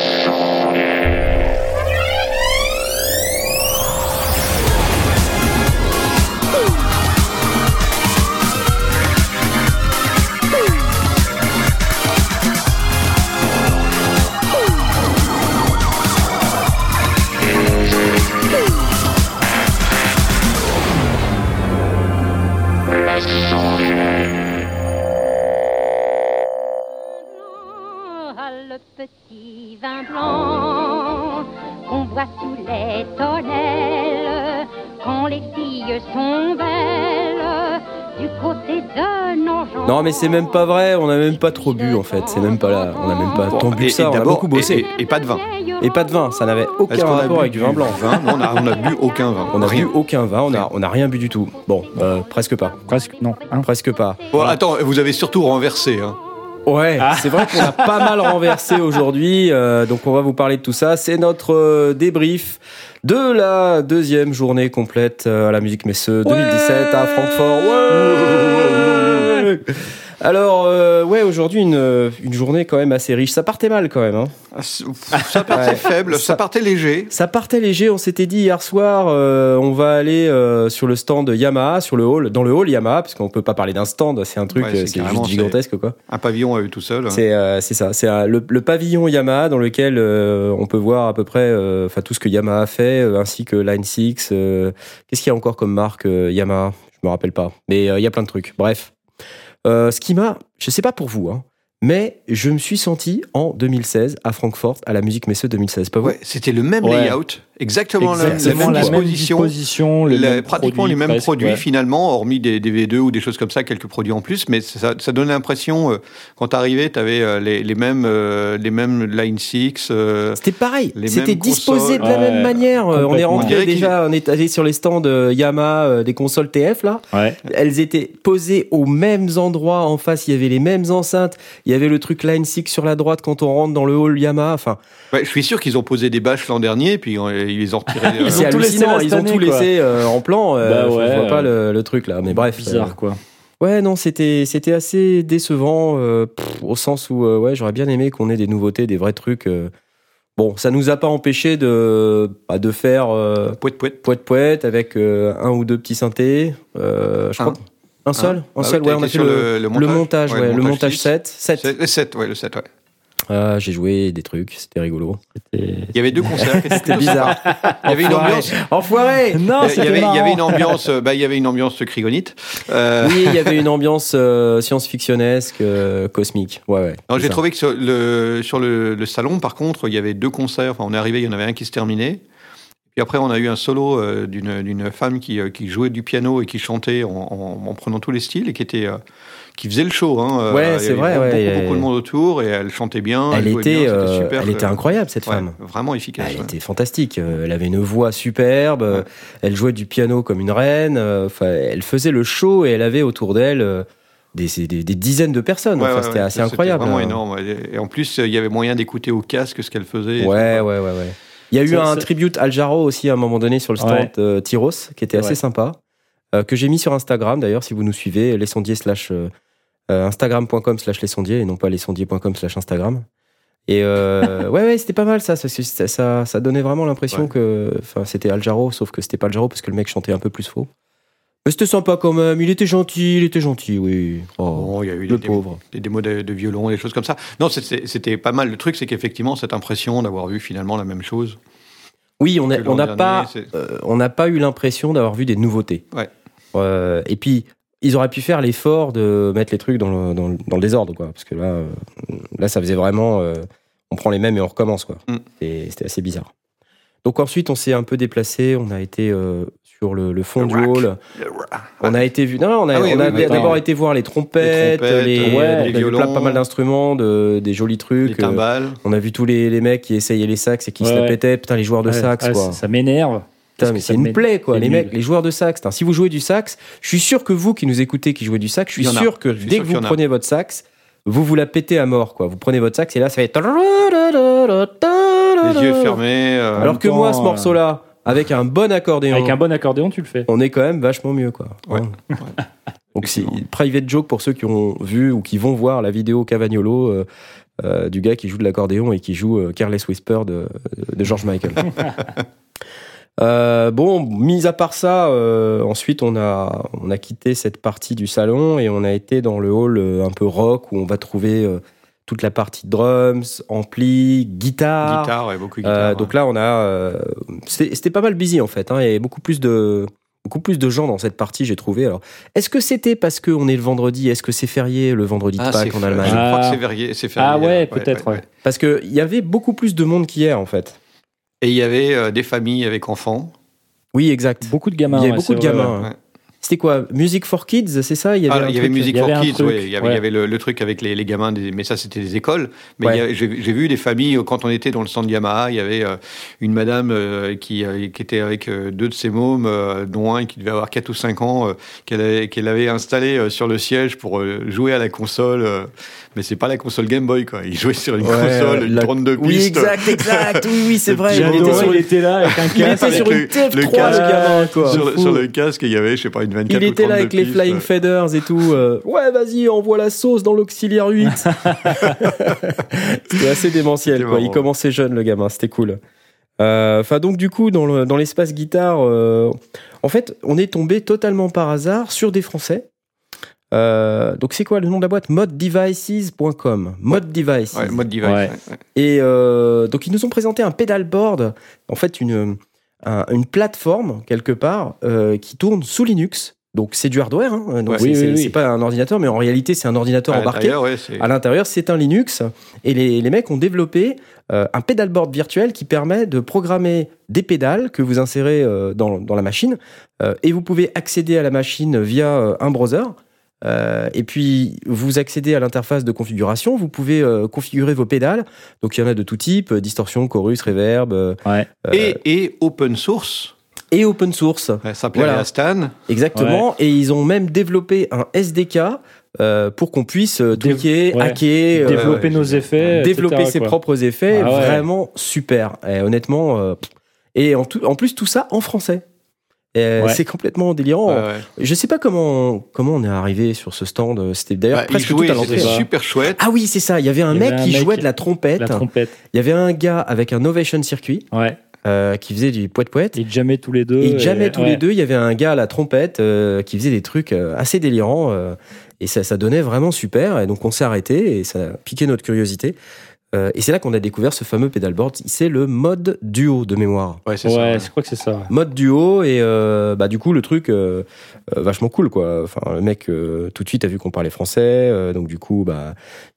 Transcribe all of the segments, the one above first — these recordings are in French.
Ah, mais c'est même pas vrai, on a même pas trop bu en fait, c'est même pas là, on a même pas Bon, tant bu et- que ça, on a beaucoup bossé. Et, et pas de vin. Et pas de vin, ça n'avait aucun rapport avec du vin blanc. vin Non, on a, on a bu aucun vin. On a Rien. bu aucun vin, on a, on a rien bu du tout. Bon, euh, presque pas. Presque, non. hein. Presque pas. Bon, attends, vous avez surtout renversé. Hein. Ouais, c'est vrai qu'on a pas mal renversé aujourd'hui, euh, donc on va vous parler de tout ça. C'est notre euh, débrief de la deuxième journée complète euh, à la Musique Messe 2017 à Francfort. Ouais Alors, euh, ouais, aujourd'hui une, euh, une journée quand même assez riche. Ça partait mal quand même. Hein. Ah, Ça partait Ouais. faible, ça Ça- partait léger. Ça partait léger. On s'était dit hier soir, euh, on va aller euh, sur le stand Yamaha, sur le hall, dans le hall Yamaha, parce qu'on peut pas parler d'un stand. C'est un truc, Ouais, c'est juste gigantesque quoi. Un pavillon à eux tout seul. C'est euh, c'est ça, c'est le, le pavillon Yamaha dans lequel on peut voir à peu près enfin tout ce que Yamaha fait, ainsi que Line 6. euh, Qu'est-ce qu'il y a encore comme marque Yamaha? Je me rappelle pas, mais il y a plein de trucs. Bref, Euh, ce qui m'a, je sais pas pour vous, hein, mais je me suis senti en 2016 à Francfort à la Musique Messe 2016. Pas vous? Ouais, c'était le même Ouais. layout, exactement, la- Exactement la, la, même même disposition. disposition, les la- mêmes pratiquement produits, les mêmes presque, produits ouais. finalement, hormis des, des V2 ou des choses comme ça, quelques produits en plus, mais ça, ça donnait l'impression, euh, quand t'arrivais, t'avais euh, les, les mêmes, euh, les mêmes Line 6. euh, C'était pareil, c'était disposé de la même manière. On est. On rentré déjà, on est allé sur les stands euh, Yamaha euh, des consoles TF là. Ouais. Elles étaient posées aux mêmes endroits en face. Il y avait les mêmes enceintes. Il y avait le truc Line 6 sur la droite quand on rentre dans le hall Yamaha. Enfin, ouais, je suis sûr qu'ils ont posé des bâches l'an dernier, puis euh, ils les ont retirées. euh, Ils c'est ont tout laissé Ils ont tout quoi. laissé euh, en plan. euh, Bah je- je ouais, vois pas le, le truc là. Mais bref. Bizarre, quoi. euh, ouais, non, c'était c'était assez décevant euh, pff, au sens où euh, ouais, j'aurais bien aimé qu'on ait des nouveautés, des vrais trucs. euh. Bon, ça nous a pas empêché de bah, de faire. euh, Pouet, pouet. poète poète avec euh, un ou deux petits synthés. Euh, je Un. crois un seul, un Ah seul. oui, ouais, on a fait sur le, le montage, ouais, le montage 6. 7. 7. C'est- Le 7, ouais, le 7, ouais. Ah, j'ai joué des trucs, c'était rigolo. Il y avait deux concerts. C'était bizarre. Il y avait une Enfoiré. ambiance. Enfoiré Non, Il y avait, il y avait une ambiance, euh, bah, il y avait une ambiance crigonite. Euh, Oui, il y avait une ambiance euh, science-fictionnesque, euh, cosmique. Ouais, ouais. j'ai trouvé que sur le, sur le, le salon, par contre, il y avait deux concerts. Enfin, on est arrivé, il y en avait un qui se terminait. Puis après, on a eu un solo euh, d'une d'une femme qui, euh, qui jouait du piano et qui chantait en, en- en prenant tous les styles et qui était, euh, qui faisait le show. Hein. Euh, Ouais, il y c'est avait vrai, Beaucoup, ouais, beaucoup, beaucoup de monde autour et elle chantait bien. Elle était, bien, c'était euh, super. elle était incroyable cette ouais, femme. vraiment efficace. Elle ouais. était fantastique. Euh, Elle avait une voix superbe. Elle jouait du piano comme une reine. Enfin, elle faisait le show et elle avait autour d'elle des, des- des dizaines de personnes. Ouais, Enfin, ouais, c'était ouais, assez incroyable. Vraiment hein. énorme. Et en plus, il y avait moyen d'écouter au casque ce qu'elle faisait. Ouais, ouais, ouais, ouais. Il y a eu un tribute Al Jarreau aussi à un moment donné sur le stand Ouais. euh, Tyros, qui était assez Ouais. sympa, euh, que j'ai mis sur Instagram d'ailleurs, si vous nous suivez, les sondiers slash euh, instagram.com slash les sondiers et non pas les sondiers.com slash Instagram. Et euh, ouais, ouais, c'était pas mal ça, ça, ça, ça, ça donnait vraiment l'impression Ouais. que enfin, c'était Al Jarreau, sauf que c'était pas Al Jarreau parce que le mec chantait un peu plus faux. Mais c'était sympa quand même, il était gentil, il était gentil, oui. Oh, Bon, il y a eu le des, pauvre. des démos de, de violon, des choses comme ça. Non, c'était pas mal. Le truc, c'est qu'effectivement, cette impression d'avoir vu finalement la même chose. Oui, on n'a dernier, pas, euh, on n'a pas eu l'impression d'avoir vu des nouveautés. Ouais. Euh, et puis, ils auraient pu faire l'effort de mettre les trucs dans le, dans le- dans le désordre, quoi. Parce que là, euh, là, ça faisait vraiment, euh, on prend les mêmes et on recommence, quoi. Mm. Et C'était assez bizarre. Donc ensuite, on s'est un peu déplacé. On a été euh, sur le, le fond Le du rack. hall. On a été vu. Non, on a, Ah oui, on a oui, oui, d'abord été voir les trompettes, Les trompettes, les, ouais, on a les vu violons. plein- pas mal d'instruments, de, des jolis Les trucs. euh, timbales. on a vu tous les, les mecs qui essayaient les sax et qui se la pétaient. Putain, les joueurs de Ouais, sax, ouais, quoi. ça, ça m'énerve. Putain, mais c'est une plaie, quoi. Les mecs, les joueurs de sax. Si vous jouez du sax, je suis sûr que vous qui nous écoutez, qui jouez du sax, je suis sûr que dès que vous prenez votre sax, vous vous la pétez à mort, quoi. Vous prenez votre sax et là, ça fait. Les yeux fermés. Alors que moi, ce morceau-là, avec un bon accordéon, Avec un bon accordéon, tu le fais. on est quand même vachement mieux, quoi. Ouais. Donc, c'est private joke pour ceux qui ont vu ou qui vont voir la vidéo Cavagnolo. euh, euh, du gars qui joue de l'accordéon et qui joue euh, Careless Whisper de, de George Michael. Euh, bon, mis à part ça, euh, ensuite on a on a quitté cette partie du salon et on a été dans le hall euh, un peu rock où on va trouver euh, toute la partie drums, ampli, guitare. Guitare, ouais, beaucoup de Euh, guitare. donc là, on a. euh, C'était c'était pas mal busy en fait. hein. Il y avait beaucoup plus de beaucoup plus de gens dans cette partie, j'ai trouvé. Alors, est-ce que c'était parce qu'on est le vendredi Est-ce que c'est férié le vendredi de Ah, Pâques c'est en Allemagne Je crois Ah. que c'est férié. c'est férié, Ah ouais, peut-être, ouais. Parce que il y avait beaucoup plus de monde qu'hier en fait. Et il y avait euh, des familles avec enfants. Oui, exact. Beaucoup de gamins. Il y avait ouais, beaucoup de vrai, gamins. ouais. C'était quoi Music for Kids, c'est ça? Il y avait, Ah, un il y avait truc- Music il y for avait Kids, ouais, il y avait, ouais. il y avait le, le truc avec les, les gamins, des- mais ça c'était des écoles. Mais j'ai vu des familles, euh, quand on était dans le stand Yamaha, il y avait euh, une madame euh, qui, euh, qui était avec euh, deux de ses mômes, euh, dont un qui devait avoir 4 ou 5 ans, euh, qu'elle avait, qu'elle avait installé euh, sur le siège pour euh, jouer à la console. Mais c'est pas la console Game Boy, quoi. Il jouait sur une Ouais, console, une la- 32 Oui, pistes. exact, exact. Oui, oui, c'est vrai. Il était sur, il était là avec un il casque. était sur une le- TF3, le le casque. gamin, quoi. Sur, le casque, il y avait, je sais pas, une 24 Il était là 32 avec les. Flying Feathers et tout. euh, ouais, vas-y, envoie la sauce dans l'auxiliaire 8. c'était assez démentiel, quoi. Il commençait jeune, le gamin. C'était cool. Euh, Enfin, donc, du coup, dans le- dans l'espace guitare, euh, en fait, on est tombé totalement par hasard sur des Français. Euh, donc, c'est quoi le nom de la boîte? Moddevices.com. Mode Devices. Ouais, mode device. Ouais. ouais, ouais. Et euh, donc, ils nous ont présenté un pedalboard, en fait, une, un- une plateforme, quelque part, euh, qui tourne sous Linux. Donc, c'est du hardware, hein. donc Ouais. c'est Oui, c'est- oui, oui. c'est pas un ordinateur, mais en réalité, c'est un ordinateur À embarqué. l'intérieur, ouais, c'est- À l'intérieur, c'est un Linux. Et les, les mecs ont développé euh, un pedalboard virtuel qui permet de programmer des pédales que vous insérez euh, dans, dans la machine. Euh, et vous pouvez accéder à la machine via euh, un browser. Euh, et puis, vous accédez à l'interface de configuration. Vous pouvez euh, configurer vos pédales. Donc, il y en a de tout type euh, distorsion, chorus, reverb euh, Ouais. Et, et open source. et open source. Ouais, Ça plaît Voilà. à Stan. Exactement. Et ils ont même développé un SDK euh, pour qu'on puisse Dév- tweaker, ouais. hacker. Développer nos effets. développer etc., ses quoi. propres effets, Ah ouais. vraiment super. Et honnêtement, euh, et en, tout- en plus tout ça en français. Euh, Ouais. C'est complètement délirant. Ouais, ouais. Je sais pas comment comment on est arrivé sur ce stand. C'était d'ailleurs Bah, presque jouait, tout à l'entrée. super chouette. Ah oui, c'est ça. Il y avait un y mec avait un qui mec- jouait de la trompette. La trompette. Il y avait un gars avec un Ovation Circuit Ouais. euh, qui faisait du poète poète. Ils jammaient tous les deux. Et jamais tous ouais. les deux, il y avait un gars à la trompette euh, qui faisait des trucs euh, assez délirants euh, et ça, ça donnait vraiment super. Et donc on s'est arrêté et ça a piqué notre curiosité. Euh, et c'est là qu'on a découvert ce fameux pedalboard. C'est le mode duo de mémoire. Ouais, c'est Ouais, ça. ouais. je crois que c'est ça. Mode duo et euh, bah du coup le truc euh, euh, vachement cool quoi. Enfin le mec euh, tout de suite a vu qu'on parlait français, euh, donc du coup bah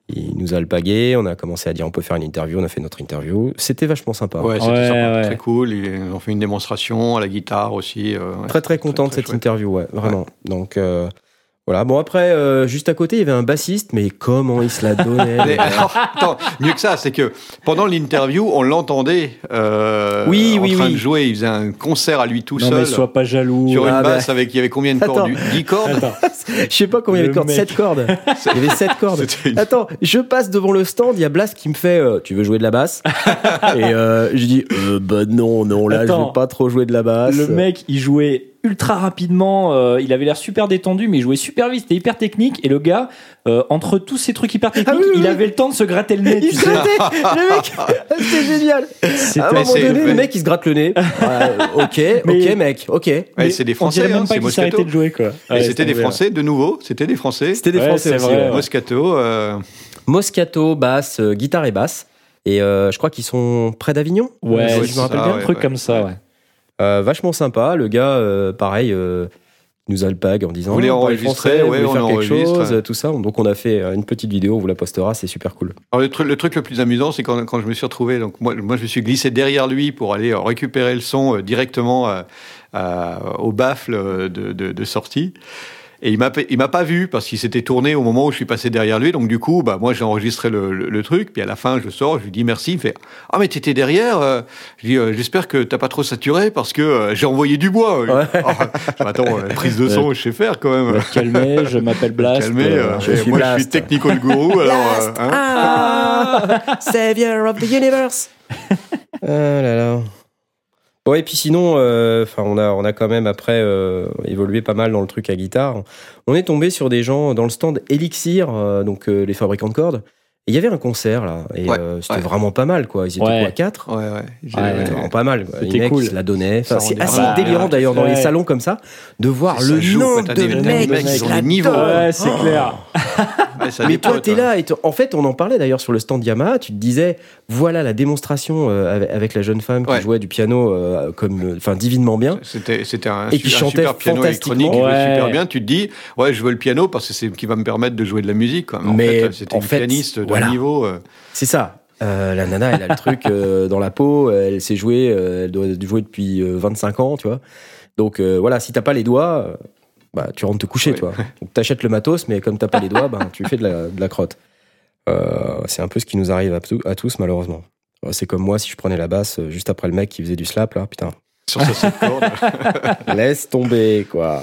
il nous a alpagué. On a commencé à dire on peut faire une interview. On a fait notre interview. C'était vachement sympa. Ouais, c'était Ouais, sympa, ouais. très cool. Ils ont fait une démonstration à la guitare aussi. euh, ouais. Très très content de très cette chouette. interview, ouais, vraiment. Donc euh, voilà. Bon après, euh, juste à côté, il y avait un bassiste, mais comment il se la donnait Mais, alors, attends, mieux que ça, c'est que pendant l'interview, on l'entendait euh, Oui, en oui, train oui. de jouer. Il faisait un concert à lui tout Non, seul mais sois pas jaloux. sur une Ah, basse bah. avec il y avait combien de cordes? Attends. Du- 10 cordes? Attends. Je sais pas combien il y avait de cordes. mec. 7 cordes. Il y avait 7 cordes. Une- Attends, je passe devant le stand, il y a Blas qui me fait euh, Tu veux jouer de la basse? Et euh, je dis euh, Bah non, non, là je Attends. veux pas trop jouer de la basse. Le mec, il jouait ultra rapidement. euh, il avait l'air super détendu, mais il jouait super vite. C'était hyper technique. Et le gars, euh, entre tous ces trucs hyper techniques, Ah oui, oui, il oui. avait le temps de se gratter le nez. Il tu se sais. grattait, le mec, c'était génial. À un C'était- moment donné, le mec il se gratte le nez. Ouais, ok, Mais- ok, mec, ok. Ouais, Mais c'est des on Français, dirait hein, même pas Moscato. de jouer, quoi. Et Ouais, c'était des. Français, de nouveau. C'était des Français. C'était des Ouais, Français aussi. vrai. Moscato. euh, Moscato, basse, guitare et basse. Et euh, je crois qu'ils sont près d'Avignon. Ouais, si je me rappelle ça, bien. un ouais, truc ouais. comme ça, ouais. Euh, vachement sympa. Le gars, euh, pareil, euh, nous a le pag en disant Vous voulez Ah, enregistrer français, vous voulez on faire quelque chose, tout ça. Donc on a fait une petite vidéo, on vous la postera, c'est super cool. Alors, le, truc, le truc le plus amusant, c'est quand, quand je me suis retrouvé, donc moi, moi je me suis glissé derrière lui pour aller récupérer le son directement au baffle de, de, de sortie. Et il m'a il m'a pas vu parce qu'il s'était tourné au moment où je suis passé derrière lui. Donc du coup, bah moi j'ai enregistré le, le, le truc. Puis à la fin, je sors, je lui dis merci. Il me fait ah mais t'étais derrière. euh. Je dis euh, j'espère que t'as pas trop saturé parce que euh, j'ai envoyé du bois. Ouais. Ah, je attends, prise de son, je sais faire quand même. Calmer, je m'appelle Blast. Calmer, euh, je suis moi je Blast. suis technical guru. alors, euh, hein. Ah Savior of the universe Ah là là. Bon, et puis sinon, euh, on, a, on a quand même après euh, évolué pas mal dans le truc à guitare. On est tombé sur des gens dans le stand Elixir, euh, donc les fabricants de cordes, il y avait un concert là, et Ouais, euh, c'était ouais. vraiment pas mal quoi. Ils étaient Ouais. quoi, quatre Ouais, ouais. J'ai- Ouais, ouais, C'était ouais. vraiment pas mal. Les C'était mecs cool. ils se la donnaient. Enfin, c'est assez vraiment délirant d'ailleurs dans les salons comme ça de voir le joue, nombre de des- mecs mecs qui qui se ont la des niveaux. donnent. Ouais, c'est Oh. clair. Ça Mais toi, t'es hein. là. Et en fait, on en parlait d'ailleurs sur le stand Yamaha. Tu te disais, voilà la démonstration euh, avec, avec la jeune femme qui Ouais. jouait du piano euh, comme, enfin, divinement bien. C'était, c'était un, Et qui su- un chantait super piano électronique, super bien. Tu te dis, ouais, je veux le piano parce que c'est ce qui va me permettre de jouer de la musique. Quoi. Mais, Mais en fait, c'était une fait, pianiste voilà. niveau. euh, C'est ça. Euh, la nana, elle a le truc euh, dans la peau. Elle sait jouer. euh, elle doit jouer depuis euh, 25 ans, tu vois. Donc voilà, si t'as pas les doigts, bah tu rentres te coucher, Ouais. toi. Donc t'achètes le matos, mais comme t'as pas les doigts, ben tu fais de la, de la crotte. C'est un peu ce qui nous arrive à, tous, malheureusement. C'est comme moi si je prenais la basse juste après le mec qui faisait du slap là, putain. sur cordes. Laisse tomber, quoi.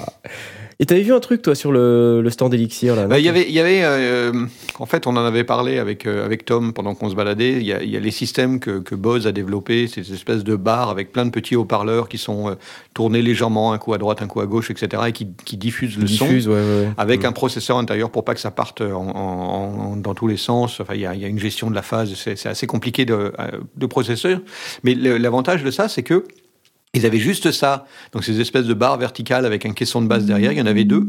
Et t'avais vu un truc, toi, sur le, le stand Elixir, là Bah, Il y avait, il y avait euh, en fait, on en avait parlé avec, euh, avec Tom pendant qu'on se baladait. Il y a, il y a les systèmes que, que Bose a développés, ces espèces de bars avec plein de petits haut-parleurs qui sont euh, tournés légèrement, un coup à droite, un coup à gauche, etc., et qui, qui diffusent le son. Diffuse, ouais, ouais, ouais. Avec Mm. un processeur intérieur pour pas que ça parte en- en- en- dans tous les sens. Enfin, il y a, il y a une gestion de la phase. C'est assez compliqué de, euh, de processeur. Mais l'avantage de ça, c'est que ils avaient juste ça. Donc, ces espèces de barres verticales avec un caisson de base derrière, il y en avait deux.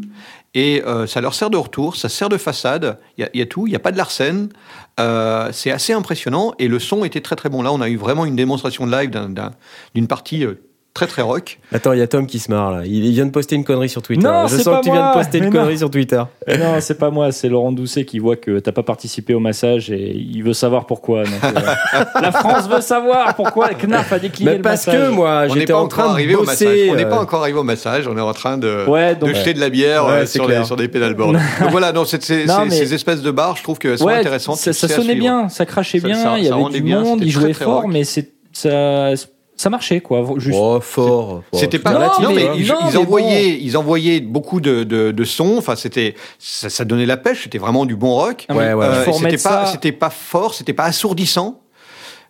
Et euh, ça leur sert de retour, ça sert de façade. Il y y a tout, il n'y a pas de l'arsène. Euh, c'est assez impressionnant. Et le son était très très bon. Là, on a eu vraiment une démonstration live d'un- d'un- d'une partie euh, très très rock. Attends, il y a Tom qui se marre là. Il vient de poster une connerie sur Twitter. Non, Je c'est sens pas que tu viens de moi. poster une Mais non. connerie sur Twitter. non, c'est pas moi, c'est Laurent Doucet qui voit que t'as pas participé au massage et il veut savoir pourquoi. donc, euh, la France veut savoir pourquoi Knarf a décliné Mais le parce massage. que moi, On n'est j'étais pas en train de arrivé au massage. bosser. On n'est pas euh, encore arrivé au massage. On est en train de, Ouais, de jeter de la bière Ouais, euh, sur, les, sur des pédalboards. Donc voilà, non, mais- ces espèces de bars, je trouve qu'elles sont ouais, intéressantes. Ça, ça sonnait bien, ça crachait bien, il y avait du monde, il jouait fort, mais c'est ça, ça marchait quoi. Juste. Oh, fort. C'était pas. Non, Non, mais, ils, non, ils mais envoyaient, ils envoyaient beaucoup de, de, de sons. Enfin, c'était, ça, ça donnait la pêche. C'était vraiment du bon rock. Ouais, ouais, Euh, il faut et c'était remettre pas, ça. c'était pas fort, c'était pas assourdissant.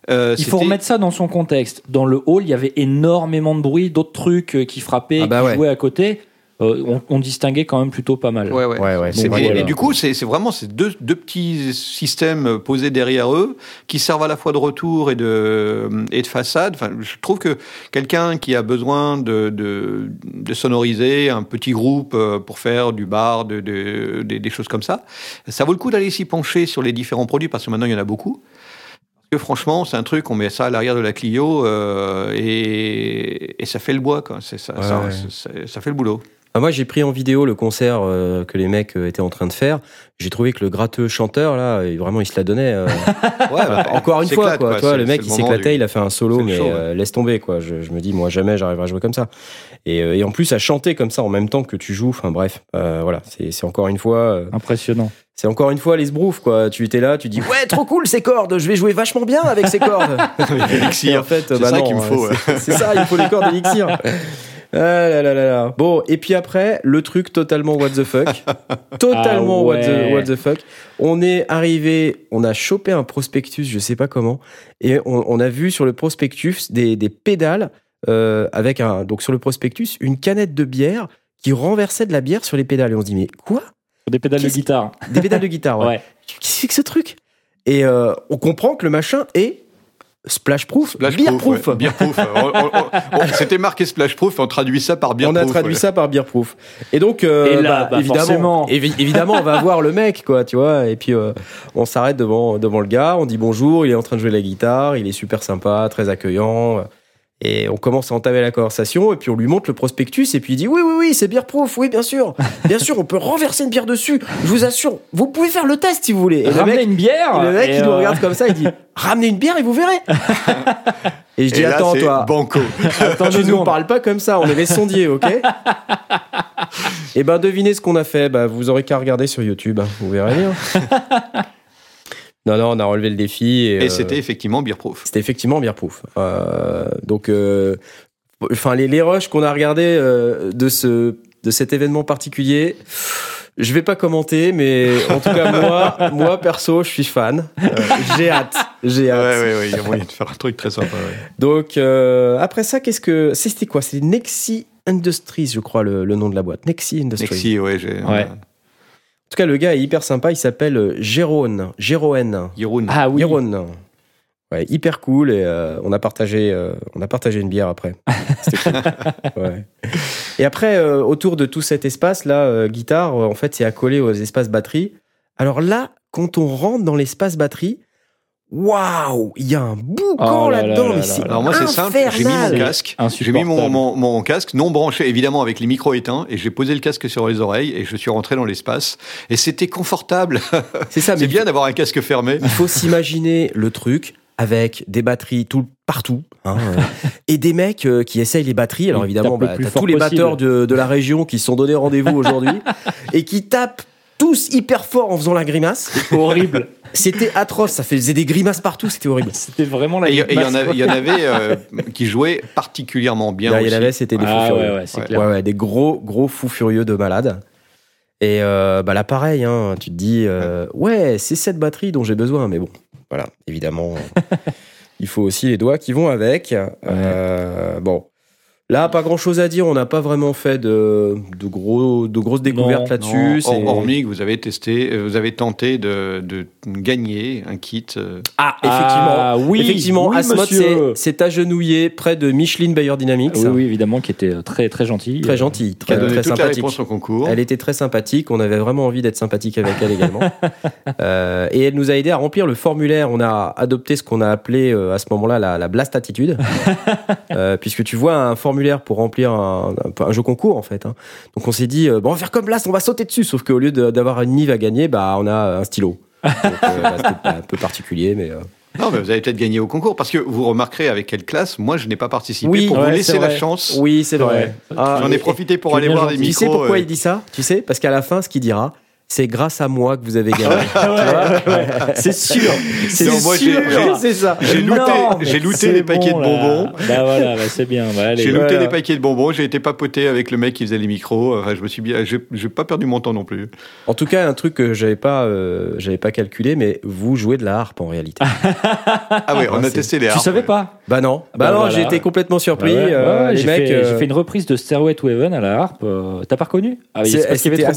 Euh, Il faut remettre ça dans son contexte. Dans le hall, il y avait énormément de bruit, d'autres trucs euh, qui frappaient, Ah bah qui ouais. jouaient à côté. Euh, on, on distinguait quand même plutôt pas mal. Ouais, ouais. Ouais, ouais. C'est- Bon, et, voilà. et du coup, c'est vraiment ces deux, deux petits systèmes posés derrière eux qui servent à la fois de retour et de, et de façade. Enfin, je trouve que quelqu'un qui a besoin de, de, de sonoriser un petit groupe euh, pour faire du bar, de, de- des- des choses comme ça, ça vaut le coup d'aller s'y pencher sur les différents produits parce que maintenant il y en a beaucoup. Parce que franchement, c'est un truc, on met ça à l'arrière de la Clio euh, et, et ça fait le bois, quoi. C'est Ça, Ouais, ça, ouais. ça- ça fait le boulot. Ah, moi, j'ai pris en vidéo le concert euh, que les mecs euh, étaient en train de faire. J'ai trouvé que le gratteux chanteur, là, il- vraiment, il se la donnait. euh, Ouais, bah, encore une fois, éclate, quoi. Toi, le mec, il s'éclatait, du- il a fait un solo, mais show, ouais. euh, laisse tomber, quoi. Je, je me dis, moi, jamais j'arriverai à jouer comme ça. Et, euh, et en plus, à chanter comme ça en même temps que tu joues, enfin bref, euh, voilà, c'est encore une fois. euh, Impressionnant. C'est encore une fois les sbroufs, quoi. Tu étais là, tu dis ouais, trop cool ces cordes, je vais jouer vachement bien avec ces cordes. En fait, C'est bah ça qu'il me faut, euh, C'est c'est ça, il faut les cordes d'élixir. Ah là là là là. Bon, et puis après, le truc totalement what the fuck. totalement Ah what, the, ouais. what the fuck. On est arrivé, on a chopé un prospectus, je sais pas comment, et on, on a vu sur le prospectus des, des pédales euh, avec un, donc sur le prospectus, une canette de bière qui renversait de la bière sur les pédales. Et on se dit, mais quoi? Des pédales de guitare. Des pédales de guitare, ouais. Ouais. Qu'est-ce que c'est que ce truc? Et euh, on comprend que le machin est splash-proof, Splash beer-proof. ouais. Beer C'était marqué splash proof, on traduit ça par beer on a traduit ouais. ça par beer proof. Et donc, euh, Et là, bah, évidemment, évi- évidemment, on va voir le mec, quoi, tu vois. Et puis, euh, on s'arrête devant, devant le gars, on dit bonjour, il est en train de jouer la guitare, il est super sympa, très accueillant. Et on commence à entamer la conversation, et puis on lui montre le prospectus, et puis il dit oui, oui, oui, c'est beer proof, oui, bien sûr. Bien sûr, on peut renverser une bière dessus, je vous assure. Vous pouvez faire le test si vous voulez. Et le Ramener mec, une bière. et le mec, et, il nous euh, regarde comme ça, il dit Ramenez une bière et vous verrez. et je dis Et là, Attends, toi, Banco. Attends tu nous parles pas comme ça, on est les sondiers, ok Et ben, devinez ce qu'on a fait. Bah, vous aurez qu'à regarder sur YouTube, hein, vous verrez bien. Non, non, on a relevé le défi. Et, Et euh, c'était effectivement beer proof. c'était effectivement beer proof. Euh, donc, euh, enfin, les, les rushs qu'on a regardés de, ce, de cet événement particulier. Je vais pas commenter, mais en tout cas moi, moi perso, je suis fan. Euh, j'ai hâte, j'ai Ouais, hâte. ouais, ouais, il y a moyen de faire un truc très sympa. ouais. Donc euh, après ça, qu'est-ce que c'était quoi? C'est Nexi Industries, je crois le, le nom de la boîte. Nexi Industries. Nexi, ouais, j'ai. Ouais. Tout cas, le gars est hyper sympa. Il s'appelle euh, Jérôme. Jérôme. Jeroen. Ah oui. Jérôme. Ouais, hyper cool et euh, on a partagé euh, on a partagé une bière après. C'était cool. Ouais. Et après euh, autour de tout cet espace là euh, guitare en fait c'est accolé aux espaces batterie. Alors là quand on rentre dans l'espace batterie waouh, il y a un boucan Oh là là là-dedans là mais c'est. Alors moi c'est simple, j'ai mis mon casque, j'ai mis mon, mon, mon casque non branché évidemment avec les micros éteints et j'ai posé le casque sur les oreilles et je suis rentré dans l'espace et c'était confortable. C'est ça mais c'est bien d'avoir un casque fermé. Il faut s'imaginer le truc avec des batteries tout partout hein, euh, et des mecs euh, qui essayent les batteries. Alors évidemment, bah, plus tous les possible. batteurs de, de la région qui se sont donné rendez-vous aujourd'hui et qui tapent tous hyper fort en faisant la grimace. Horrible. C'était atroce, ça faisait des grimaces partout, c'était horrible. C'était vraiment la Et il y en grimace, avait, y en avait euh, qui jouaient particulièrement bien Là, il y en avait, c'était des fous Ah furieux. ouais, ouais, c'est Ouais. clair. Ouais, ouais, des gros, gros fous furieux de malades. Et euh, bah là, pareil, hein, tu te dis, euh, ouais, c'est cette batterie dont j'ai besoin. Mais bon, voilà, évidemment, il faut aussi les doigts qui vont avec. Euh, bon, là, pas grand chose à dire. On n'a pas vraiment fait de, de, gros, de grosses découvertes là-dessus. Hormis que vous avez testé, euh, vous avez tenté de, de gagner un kit. euh, Ah, effectivement. Ah, oui, effectivement, oui, Asmod monsieur. s'est- agenouillé près de Micheline Bayer Dynamics. Oui, oui, évidemment, qui était euh, très, très gentil. Très gentil, qui a très, donné très les sympathique. au concours. Elle était très sympathique. On avait vraiment envie d'être sympathique avec elle également. Euh, et elle nous a aidé à remplir le formulaire. On a adopté ce qu'on a appelé euh, à ce moment-là la, la blast attitude, Euh, puisque tu vois un formulaire pour remplir un, un- un jeu concours en fait. hein. Donc on s'est dit euh, bon, on va faire comme blast, on va sauter dessus. Sauf qu'au lieu d'avoir une nive à gagner, bah on a un stylo. Donc, euh, bah, c'était un peu particulier, mais euh, Non, mais vous avez peut-être gagné au concours parce que vous remarquerez avec quelle classe. Moi, je n'ai pas participé Oui, pour ouais, vous laisser la chance. oui, c'est vrai. Ouais. Ah, J'en ai profité pour aller voir les gentil. Tu sais micros. pourquoi euh, il dit ça? Tu sais? Parce qu'à la fin, ce qu'il dira, c'est grâce à moi que vous avez gagné. Ah ouais, ouais, ouais. C'est sûr. C'est Non, moi, j'ai- sûr. j'ai- c'est ça. J'ai looté, j'ai looté les paquets de là. bonbons. Bah voilà, bah c'est bien. Bah, allez. J'ai looté voilà. les paquets de bonbons, j'ai été papoté avec le mec qui faisait les micros. Enfin, je me suis bien, j'ai j'ai pas perdu mon temps non plus. En tout cas, un truc que j'avais pas, euh, j'avais pas calculé, mais vous jouez de la harpe en réalité. Ah ouais, on Ah, a testé les Tu harpes. savais pas bah non, bah, Bah non, voilà. j'ai été complètement surpris. Bah ouais, euh, ouais, j'ai mecs, fait, euh, j'ai fait une reprise de Stairway to Heaven à la harpe. T'as pas reconnu? Ah, oui, parce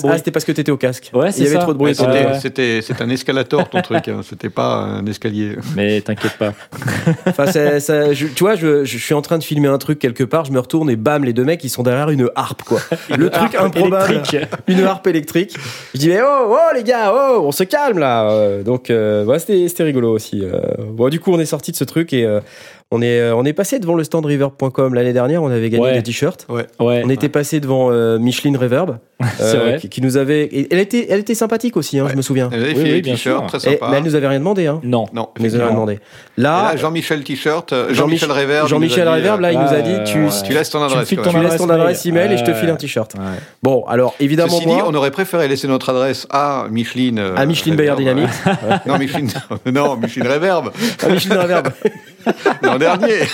ah, c'était parce que t'étais au casque. Ouais, Il c'est y avait ça. trop de bruit. C'était, un escalator ton truc. Hein. C'était pas un escalier. Mais t'inquiète pas. Enfin, c'est- ça- je- tu vois, je, je suis en train de filmer un truc quelque part, je me retourne et bam, les deux mecs, ils sont derrière une harpe, quoi. Le truc improbable. électrique. Une harpe électrique. Je dis, mais oh, oh, les gars, oh, on se calme là. Euh, donc, euh, c'était rigolo aussi. Euh, bon, du coup, on est sorti de ce truc et euh, on est, euh, on est passé devant le stand reverb.com l'année dernière. On avait gagné Ouais. des t-shirts. Ouais. Ouais. On était passé devant euh, Micheline Reverb, vrai. qui, qui nous avait. elle était, elle était sympathique aussi, hein, Ouais. je me souviens. Elle avait Oui, fait t-shirts, très Et- sympa. mais elle nous avait rien demandé, hein. Non. Non, Elle nous avait demandé. Là, là, Jean-Michel T-shirt, euh, Jean-Michel Reverb. Jean-Michel Reverb, là, il nous a dit, Ah, tu, ouais. Tu laisses ton adresse. tu laisses ton adresse email et je te file un t-shirt. Bon, alors évidemment, Ceci dit, on aurait préféré laisser notre adresse à Micheline. euh, à Micheline Bayer. Dynamics, Non, Micheline, non, Micheline Reverb, à Micheline Reverb. Dernier.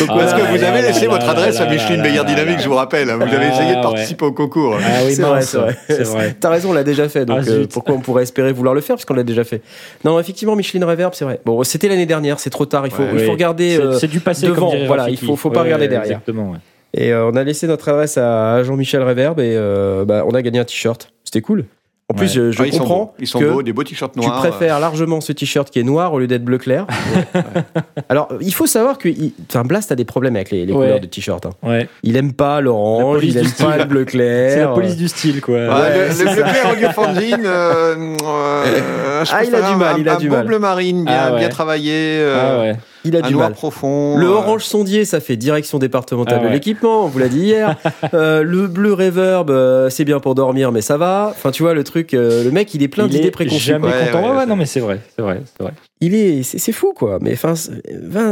Donc, Ah, Parce que voilà. vous là, avez là, laissé là, votre là, adresse là, à Micheline Dynamics, là. je vous rappelle. Vous avez Ah, essayé de ouais. participer au concours. Ah oui, c'est vrai, c'est vrai. T'as raison, on l'a déjà fait. Donc Ah, euh, pourquoi on pourrait espérer vouloir le faire parce qu'on l'a déjà fait. Non, effectivement, Micheline Reverb, c'est vrai. Bon, c'était l'année dernière, c'est trop tard. Il faut, Ouais. il faut Oui. regarder. C'est- euh, C'est du passé devant, comme voilà, il faut- faut pas Ouais, regarder derrière. Exactement. ouais. et euh, on a laissé notre adresse à Jean-Michel Reverb et euh, bah, on a gagné un t-shirt. C'était cool. En plus, Ouais. je, je Ah, ils sont comprends. Ils sont que beaux, des beaux t-shirts tu noirs. préfères largement ce t-shirt qui est noir au lieu d'être bleu clair. Alors, il faut savoir que il- enfin, Blast a des problèmes avec les, les Ouais. couleurs de t-shirt. hein. Ouais. Il aime pas l'orange, il aime pas le bleu clair. C'est la police du style, quoi. Ouais, Ouais, le, bleu clair Audiofanzine, euh, euh, je Ah, il a du un- mal, il a un du beau mal. bleu marine, bien, Ah ouais. bien travaillé, euh, Ah ouais. Il a un du noir mal. profond. Le euh, orange sondier, ça fait direction départementale Ah ouais. de l'équipement, on vous l'a dit hier. Euh, le bleu reverb, euh, c'est bien pour dormir, mais ça va. Enfin, tu vois, le truc, euh, le mec, il est plein Il d'idées est préconçues. Jamais Ouais, content. ouais, Ouais, ouais, c'est- non, mais c'est vrai. C'est vrai. C'est vrai. Il est, c'est c'est fou, quoi. Mais enfin,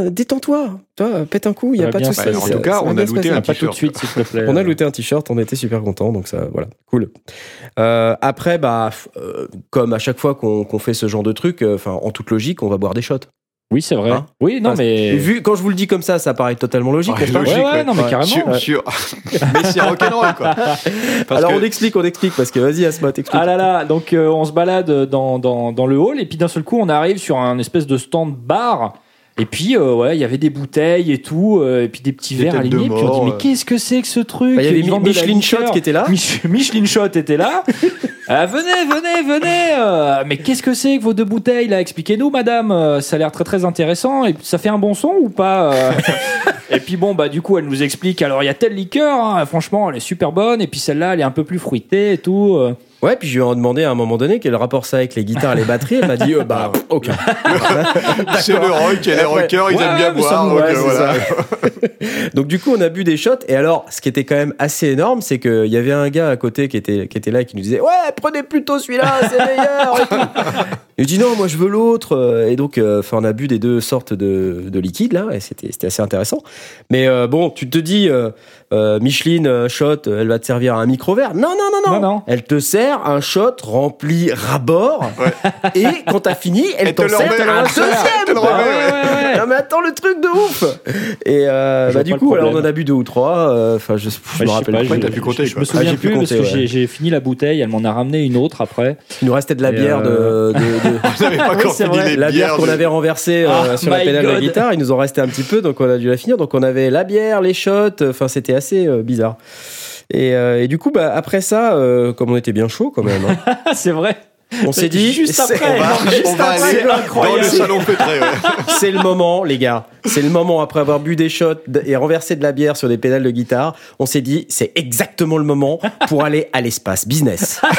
détends-toi. Toi, pète un coup, il y Ça a pas de souci. passer. En tout cas, on a looté un Pas tout de t-shirt. On a looté un t-shirt, on était super contents, donc ça, voilà, cool. Euh, après, bah, f- euh, comme à chaque fois qu'on qu'on fait ce genre de truc, euh, enfin, en toute logique, on va boire des shots. Oui, c'est vrai. Hein Oui, non, Enfin, mais. Vu, quand je vous le dis comme ça, ça paraît totalement logique. Ouais, logique, Ouais, ouais, ouais. non, mais carrément. Ouais. sur... mais c'est rock'n'roll, quoi. Parce Alors que- on explique, on explique, parce que vas-y, Asma, t'expliques. Ah là là, donc euh, on se balade dans, dans, dans le hall et puis d'un seul coup on arrive sur un espèce de stand bar Et puis, euh, ouais, il y avait des bouteilles et tout, euh, et puis des petits Des verres alignés. Puis on dit, mort, mais qu'est-ce que c'est que ce truc? Bah, il y avait la Michelin Shot qui était là. Mich- Michelin Shot était là. Ah, venez, venez, venez. euh, mais qu'est-ce que c'est que vos deux bouteilles là? Expliquez-nous, madame. Ça a l'air très très intéressant. Et ça fait un bon son ou pas Et puis bon, bah du coup, elle nous explique. Alors il y a telle liqueur. hein, franchement, elle est super bonne. Et puis celle-là, elle est un peu plus fruitée et tout. Euh. Ouais, puis je lui ai demandé à un moment donné quel rapport ça avec les guitares et les batteries. Elle m'a dit, euh, bah, aucun. C'est le rock et les rockers, ils ouais, aiment bien boire. nous- donc, ouais, euh, voilà. Donc du coup, on a bu des shots. Et alors, ce qui était quand même assez énorme, c'est qu'il y avait un gars à côté qui était, qui était là et qui nous disait, ouais, prenez plutôt celui-là, c'est meilleur. et tout. Il dit non, moi je veux l'autre. Et donc, euh, on a bu des deux sortes de, de liquides là, et c'était c'était assez intéressant. Mais euh, bon, tu te dis, euh, Micheline euh, shot, euh, elle va te servir un micro verre. Non, non, non, non, Non, non. Elle te sert un shot rempli ras bord. Et quand t'as fini, elle Elle te t'en le sert un deuxième. quoi. ouais, ouais, Non mais attends le truc de ouf Et euh, bah, du coup alors on en a bu deux ou trois. euh, Enfin je, je Ouais, me rappelle pas, plus. Ouais, je- t'as pu compter, Je me souviens Ah, plus parce compter, que ouais. j'ai- fini la bouteille. Elle m'en a ramené une autre après. Il nous restait de la Et, bière euh, de, les la bière qu'on avait renversée Ah, sur la pédale de la guitare. Il nous en restait un petit peu donc on a dû la finir. Donc on avait la bière, les shots. Enfin c'était assez euh, bizarre. Et, euh, et du coup bah après ça, euh, comme on était bien chaud quand même, hein, c'est vrai. On s'est dit Juste c'est- après. On va, Non, juste on va après, aller c'est dans le salon feutré. ouais. C'est le moment, les gars. C'est le moment après avoir bu des shots et renversé de la bière sur des pédales de guitare. On s'est dit, c'est exactement le moment pour aller à l'espace business.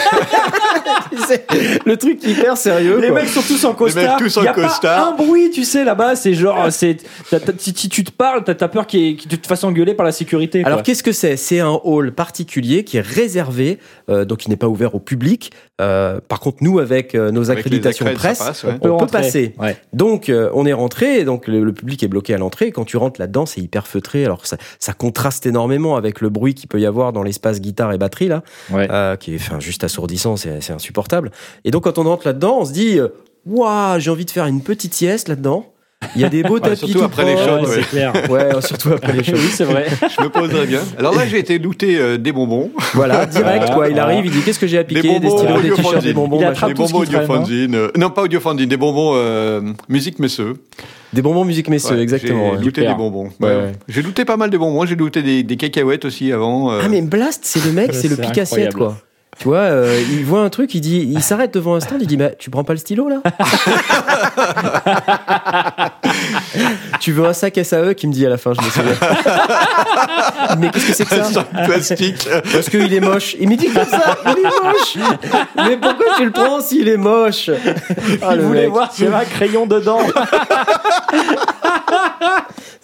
Le truc hyper sérieux. Les quoi. mecs sont tous en costard. mecs tous en y a costard. Pas un bruit, tu sais, là-bas. C'est genre, c'est, t'as- si tu te parles, t'as peur qu'il tu te fasses engueuler par la sécurité. Alors qu'est-ce que c'est? C'est un hall particulier qui est réservé, euh, donc qui n'est pas ouvert au public. Euh, par contre, nous, avec euh, nos Avec accréditations presse, passe, ouais. on peut passer. Ouais. Donc, euh, on est rentré, donc le, le public est bloqué à l'entrée. Quand tu rentres là-dedans, c'est hyper feutré. Alors ça, ça contraste énormément avec le bruit qu'il peut y avoir dans l'espace guitare et batterie là, Ouais. euh, qui est enfin, juste assourdissant, c'est insupportable. Et donc, quand on rentre là-dedans, on se dit, waouh, j'ai envie de faire une petite sieste là-dedans. Il y a des beaux tapis surtout tout après les Ouais, c'est clair. Ouais, surtout après les shows. Oui, c'est vrai. Je me poserais bien. Alors là, j'ai été looter euh, des bonbons. Voilà, direct quoi. Il arrive, il dit qu'est-ce que j'ai à Des piquer, des, bonbons stylos, des t-shirts, des bonbons, Il machin. attrape Des bonbons euh, non, pas audiophanzine, des bonbons euh, musique messeux. des bonbons musique messieurs, Ouais, exactement. J'ai looté des bonbons. Ouais, Ouais. ouais. J'ai looté pas mal de bonbons. J'ai looté des, des cacahuètes aussi avant. euh. Ah mais Blast, c'est le mec, c'est le incroyable. quoi. Tu vois, euh, il voit un truc, il dit, il s'arrête devant un stand, il dit, mais tu prends pas le stylo là Tu veux un sac SAE qui me dit à la fin, je me souviens. mais qu'est-ce que c'est que ça plastique. Parce qu'il est moche. Il me dit comme ça, il est moche. Mais pourquoi tu le prends s'il est moche Ah, Il le voulait mec. voir s'il y avait un crayon dedans.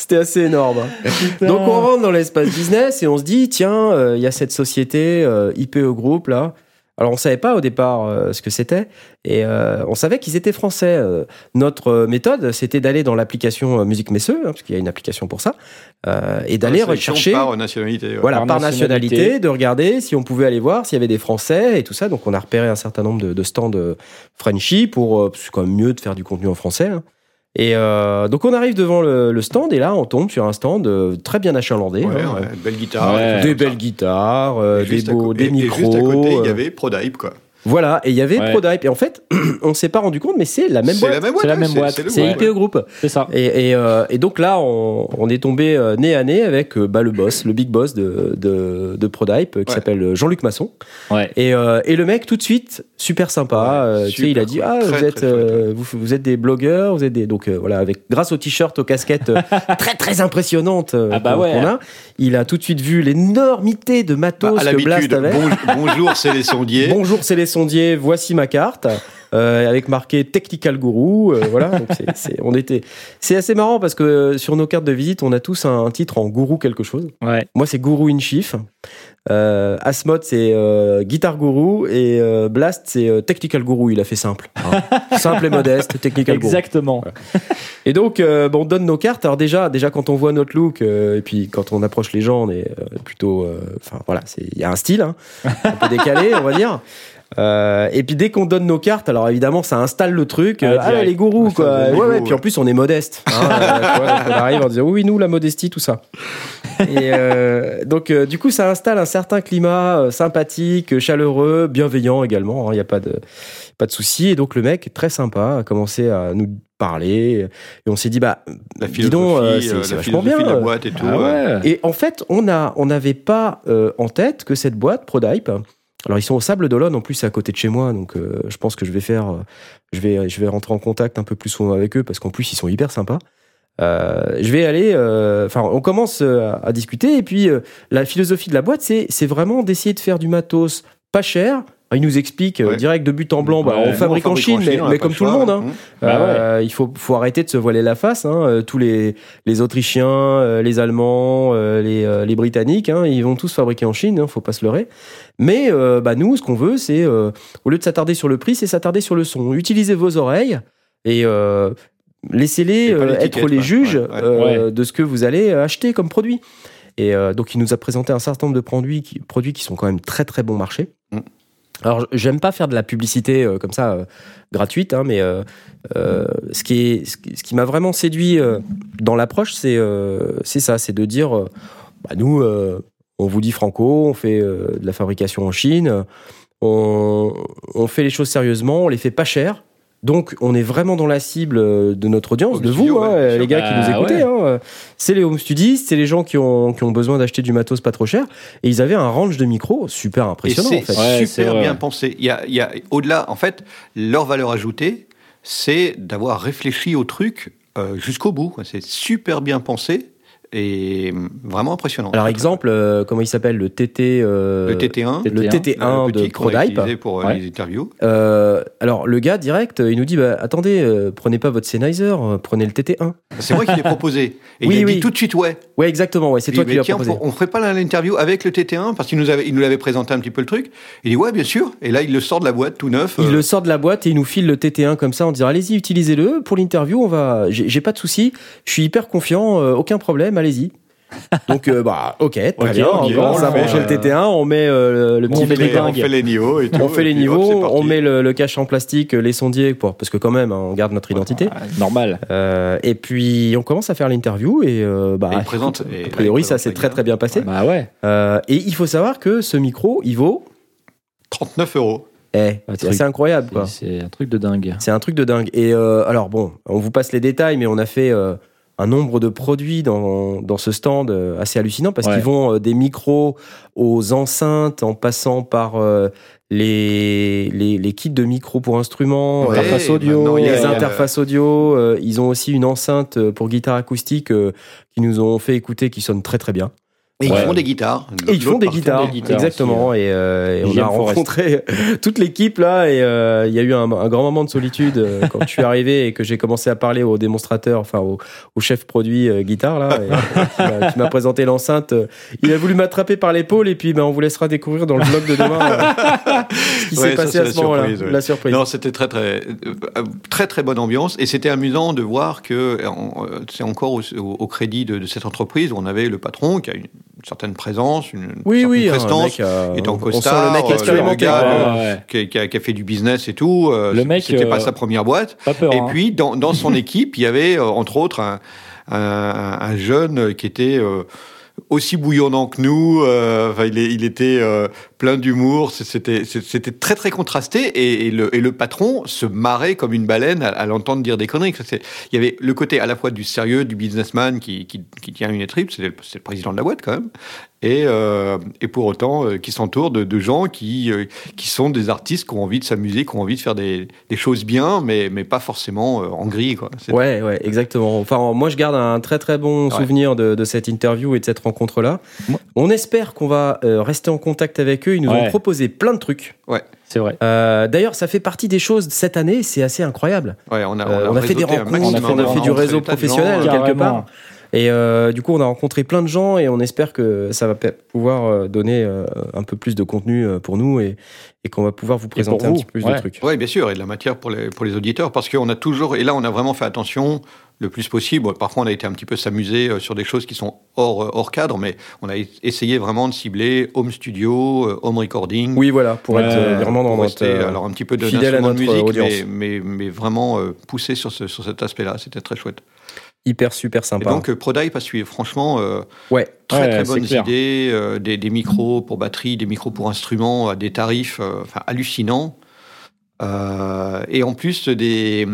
C'était assez énorme. Donc on rentre dans l'espace business et on se dit tiens, euh, il y a cette société euh, IPE Group là. Alors on savait pas au départ euh, ce que c'était et euh, on savait qu'ils étaient français. Euh, notre méthode c'était d'aller dans l'application Musique Messeux hein, parce qu'il y a une application pour ça euh, et d'aller rechercher Par nationalité. ouais. voilà Par par nationalité, nationalité. de regarder si on pouvait aller voir s'il y avait des Français et tout ça. Donc on a repéré un certain nombre de, de stands Frenchy pour euh, c'est quand même mieux de faire du contenu en français. hein. Et euh, donc on arrive devant le, le stand et là on tombe sur un stand euh, très bien achalandé, Ouais, hein, ouais, belle guitare. Ouais. des belles guitares, euh, des beaux, co- des et micros. juste à côté, il y avait Prodype, quoi. Voilà, et il y avait Ouais. Prodype. Et en fait, on s'est pas rendu compte, mais c'est la même boîte. C'est la même boîte. C'est ouais. IPE Group. C'est ça. Et, et, euh, et donc là, on, on est tombé euh, nez à nez avec euh, bah, le boss, le big boss de, de, de Prodype, qui Ouais. s'appelle Jean-Luc Masson. Ouais. Et, euh, et le mec, tout de suite, super sympa. Ouais, euh, tu sais, il a dit cool. Ah, Très, vous, êtes, euh, vous, vous êtes des blogueurs, vous êtes des. Donc euh, voilà, avec, grâce aux t-shirts, aux casquettes très très impressionnantes euh, Ah bah qu'on ouais. qu'on a, il a tout de suite vu l'énormité de Bah, matos à que Blast avait. bon- bonjour, c'est les sondiers. Bonjour, c'est les voici ma carte. euh, avec marqué Technical Guru, euh, voilà. Donc c'est, c'est- on était, c'est assez marrant parce que euh, sur nos cartes de visite, on a tous un, un titre en gourou quelque chose. Ouais. Moi, c'est Guru in Chief. Asmod, c'est Guitar Guru et Blast, c'est Technical Guru. Il a fait simple, hein. simple et modeste, Technical Guru. Exactement. Et donc, bon, on donne nos cartes. Alors déjà, déjà quand on voit notre look et puis quand on approche les gens, on est plutôt, enfin voilà, il y a un style, hein, un peu décalé, on va dire. Euh, et puis dès qu'on donne nos cartes, alors évidemment ça installe le truc. Ah, euh, Ah, les gourous Ça, quoi. les Ouais, puis en plus on est modeste. hein, euh, on arrive en disant oui nous la modestie tout ça. Et donc du coup ça installe un certain climat sympathique, chaleureux, bienveillant également. Il n'y a pas de pas de souci. Et donc le mec très sympa a commencé à nous parler et on s'est dit bah La dis donc, c'est vachement bien. la boîte et tout. Ah ouais. Et en fait, on a, on n'avait pas en tête que cette boîte Prodype. Alors ils sont au Sable d'Olonne en plus c'est à côté de chez moi donc euh, je pense que je vais faire euh, je vais je vais rentrer en contact un peu plus souvent avec eux parce qu'en plus ils sont hyper sympas. Euh, je vais aller enfin on commence à, à discuter et puis la philosophie de la boîte c'est c'est vraiment d'essayer de faire du matos pas cher. Alors, il nous explique euh, Ouais. direct de but en blanc bah, Ouais. on fabrique en Chine mais, comme tout le monde hein. hein. Bah Euh, il faut, faut arrêter de se voiler la face. Hein. Euh, Tous les, les Autrichiens, les Allemands, les, les Britanniques, hein, ils vont tous fabriquer en Chine. Hein, faut pas se leurrer. Mais euh, bah, nous, ce qu'on veut, c'est euh, au lieu de s'attarder sur le prix, c'est s'attarder sur le son. Utilisez vos oreilles et euh, laissez-les euh, être les juges Ouais, ouais. euh, de ce que vous allez acheter comme produit. Et euh, donc, il nous a présenté un certain nombre de produits qui, produits qui sont quand même très très bon marché. Mm. Alors, j'aime pas faire de la publicité euh, comme ça euh, gratuite, hein, mais euh, ce qui m'a vraiment séduit dans l'approche, c'est ça, c'est de dire, bah, nous, on vous dit franco, on fait de la fabrication en Chine, on fait les choses sérieusement, on les fait pas cher. Donc, on est vraiment dans la cible euh, de notre audience, Home de studio, vous, hein, ouais, les gars qui Bah, nous écoutez. ouais. hein, c'est les home studistes, c'est les gens qui ont, qui ont besoin d'acheter du matos pas trop cher. Et ils avaient un range de micros super impressionnant, c'est en fait. Super bien pensé. Il y a, il y a au-delà, en fait, leur valeur ajoutée, c'est d'avoir réfléchi au truc euh, jusqu'au bout. C'est super bien pensé et vraiment impressionnant. Alors, exemple, euh, comment il s'appelle Le TT. euh, le TT1, le TT1 le de Prodype. pour euh, Ouais. les interviews. Euh, alors, le gars direct, il nous dit bah, attendez, euh, prenez pas votre Sennheiser, euh, prenez le TT1. C'est moi qui l'ai proposé. Et Oui, il a oui. dit tout de suite ouais. Ouais, exactement, ouais, c'est toi dit, qui l'as tiens, proposé. on ferait pas l'interview avec le TT1 parce qu'il nous avait, il nous l'avait présenté un petit peu le truc. Il dit ouais, bien sûr. Et là, il le sort de la boîte tout neuf. Il le sort de la boîte et il nous file le TT1 comme ça en disant allez-y, utilisez-le pour l'interview. On va, j'ai j'ai pas de souci, je suis hyper confiant, euh, aucun problème, allez-y. Donc euh, bah ok, très bien. on on commence à fait, brancher le euh, TT1, on met euh, le on petit filtre, dingues. on fait les niveaux et tout. on fait les hop, niveaux, on met le, le cache en plastique, les sondiers pour parce que quand même hein, on garde notre identité. Ah, Normal. Euh, et puis on commence à faire l'interview et euh, bah Et présente. et a priori ça s'est très très bien passé. Bah ouais. Euh, et il faut savoir que ce micro, il vaut, 39 euros. eh, c'est incroyable quoi. C'est c'est un truc de dingue. C'est un truc de dingue. Et euh, alors bon, on vous passe les détails, mais on a fait euh, un nombre de produits dans, dans ce stand euh, assez hallucinant parce Ouais. qu'ils vont euh, des micros aux enceintes en passant par euh, les, les, les kits de micros pour instruments, Ouais, interfaces audio, a- les a- interfaces audio. euh, ils ont aussi une enceinte pour guitare acoustique euh, qui nous ont fait écouter qui sonne très très bien. Et Ouais. ils font des guitares. Et ils font des guitares, des guitares exactement. Et, euh, et on a Forest. rencontré toute l'équipe là, et euh, il y a eu un, un grand moment de solitude euh, quand je suis arrivé et que j'ai commencé à parler au démonstrateur, enfin au, au chef produit euh, guitare là, et, euh, qui m'a- présenté l'enceinte. Euh, Il a voulu m'attraper par l'épaule et puis ben, on vous laissera découvrir dans le blog de demain euh, ce qui Ouais, s'est ça, passé à la ce moment-là, surprise, ouais. la surprise. Non, c'était très très très très bonne ambiance et c'était amusant de voir que c'est encore au, au- au crédit de, de cette entreprise où on avait le patron qui a une, certaine présence, une, oui, certaine oui, prestance, mec, euh, en sent costard, le mec euh, expérimenté. euh, Ouais, ouais. qui, qui a, qui a fait du business et tout. euh, Le mec, c'était euh, pas sa première boîte. Pas peur. Et hein. puis, dans, dans son équipe, il y avait, entre autres, un, un, un jeune qui était aussi bouillonnant que nous. euh, enfin, il, était euh, plein d'humour. C'était c'était très, très contrasté. Et, le, patron se marrait comme une baleine à, l'entendre dire des conneries. Il y avait le côté à la fois du sérieux, du businessman qui, tient une étripe. C'est le, le président de la boîte, quand même. Et, euh, et pour autant, euh, qui s'entoure de, de gens qui, euh, qui sont des artistes qui ont envie de s'amuser, qui ont envie de faire des, des choses bien, mais, mais pas forcément euh, en gris. Quoi. Ouais, ouais, exactement. Enfin, moi, je garde un très très bon Ouais. souvenir de, de cette interview et de cette rencontre-là. On espère qu'on va euh, rester en contact avec eux. Ils nous ont Ouais. proposé plein de trucs. C'est vrai. Euh, D'ailleurs, ça fait partie des choses de cette année. C'est assez incroyable. Ouais, on a, Euh, on a fait des rencontres, on a fait du réseau professionnel. quelque part. Et euh, du coup, on a rencontré plein de gens et on espère que ça va pouvoir euh, donner euh, un peu plus de contenu pour nous et, et qu'on va pouvoir vous présenter un petit peu plus ouais. de trucs. Oui, bien sûr, et de la matière pour les, pour les auditeurs, parce qu'on a toujours, et là on a vraiment fait attention le plus possible. Parfois on a été un petit peu s'amuser sur des choses qui sont hors, hors cadre, mais on a essayé vraiment de cibler home studio, home recording. Oui, voilà, pour Ouais, être euh, vraiment dans notre. rester, euh, alors un petit peu de fidèle à de notre musique, audience. mais, mais, mais vraiment euh, poussé sur, ce, sur cet aspect-là. C'était très chouette. Hyper super Et sympa. donc euh, ProDype a suivi, franchement, euh, ouais, très Ouais, très bonnes clair. idées, euh, des, des micros pour batterie, des micros pour instruments à des tarifs euh, enfin, hallucinants. Et en plus des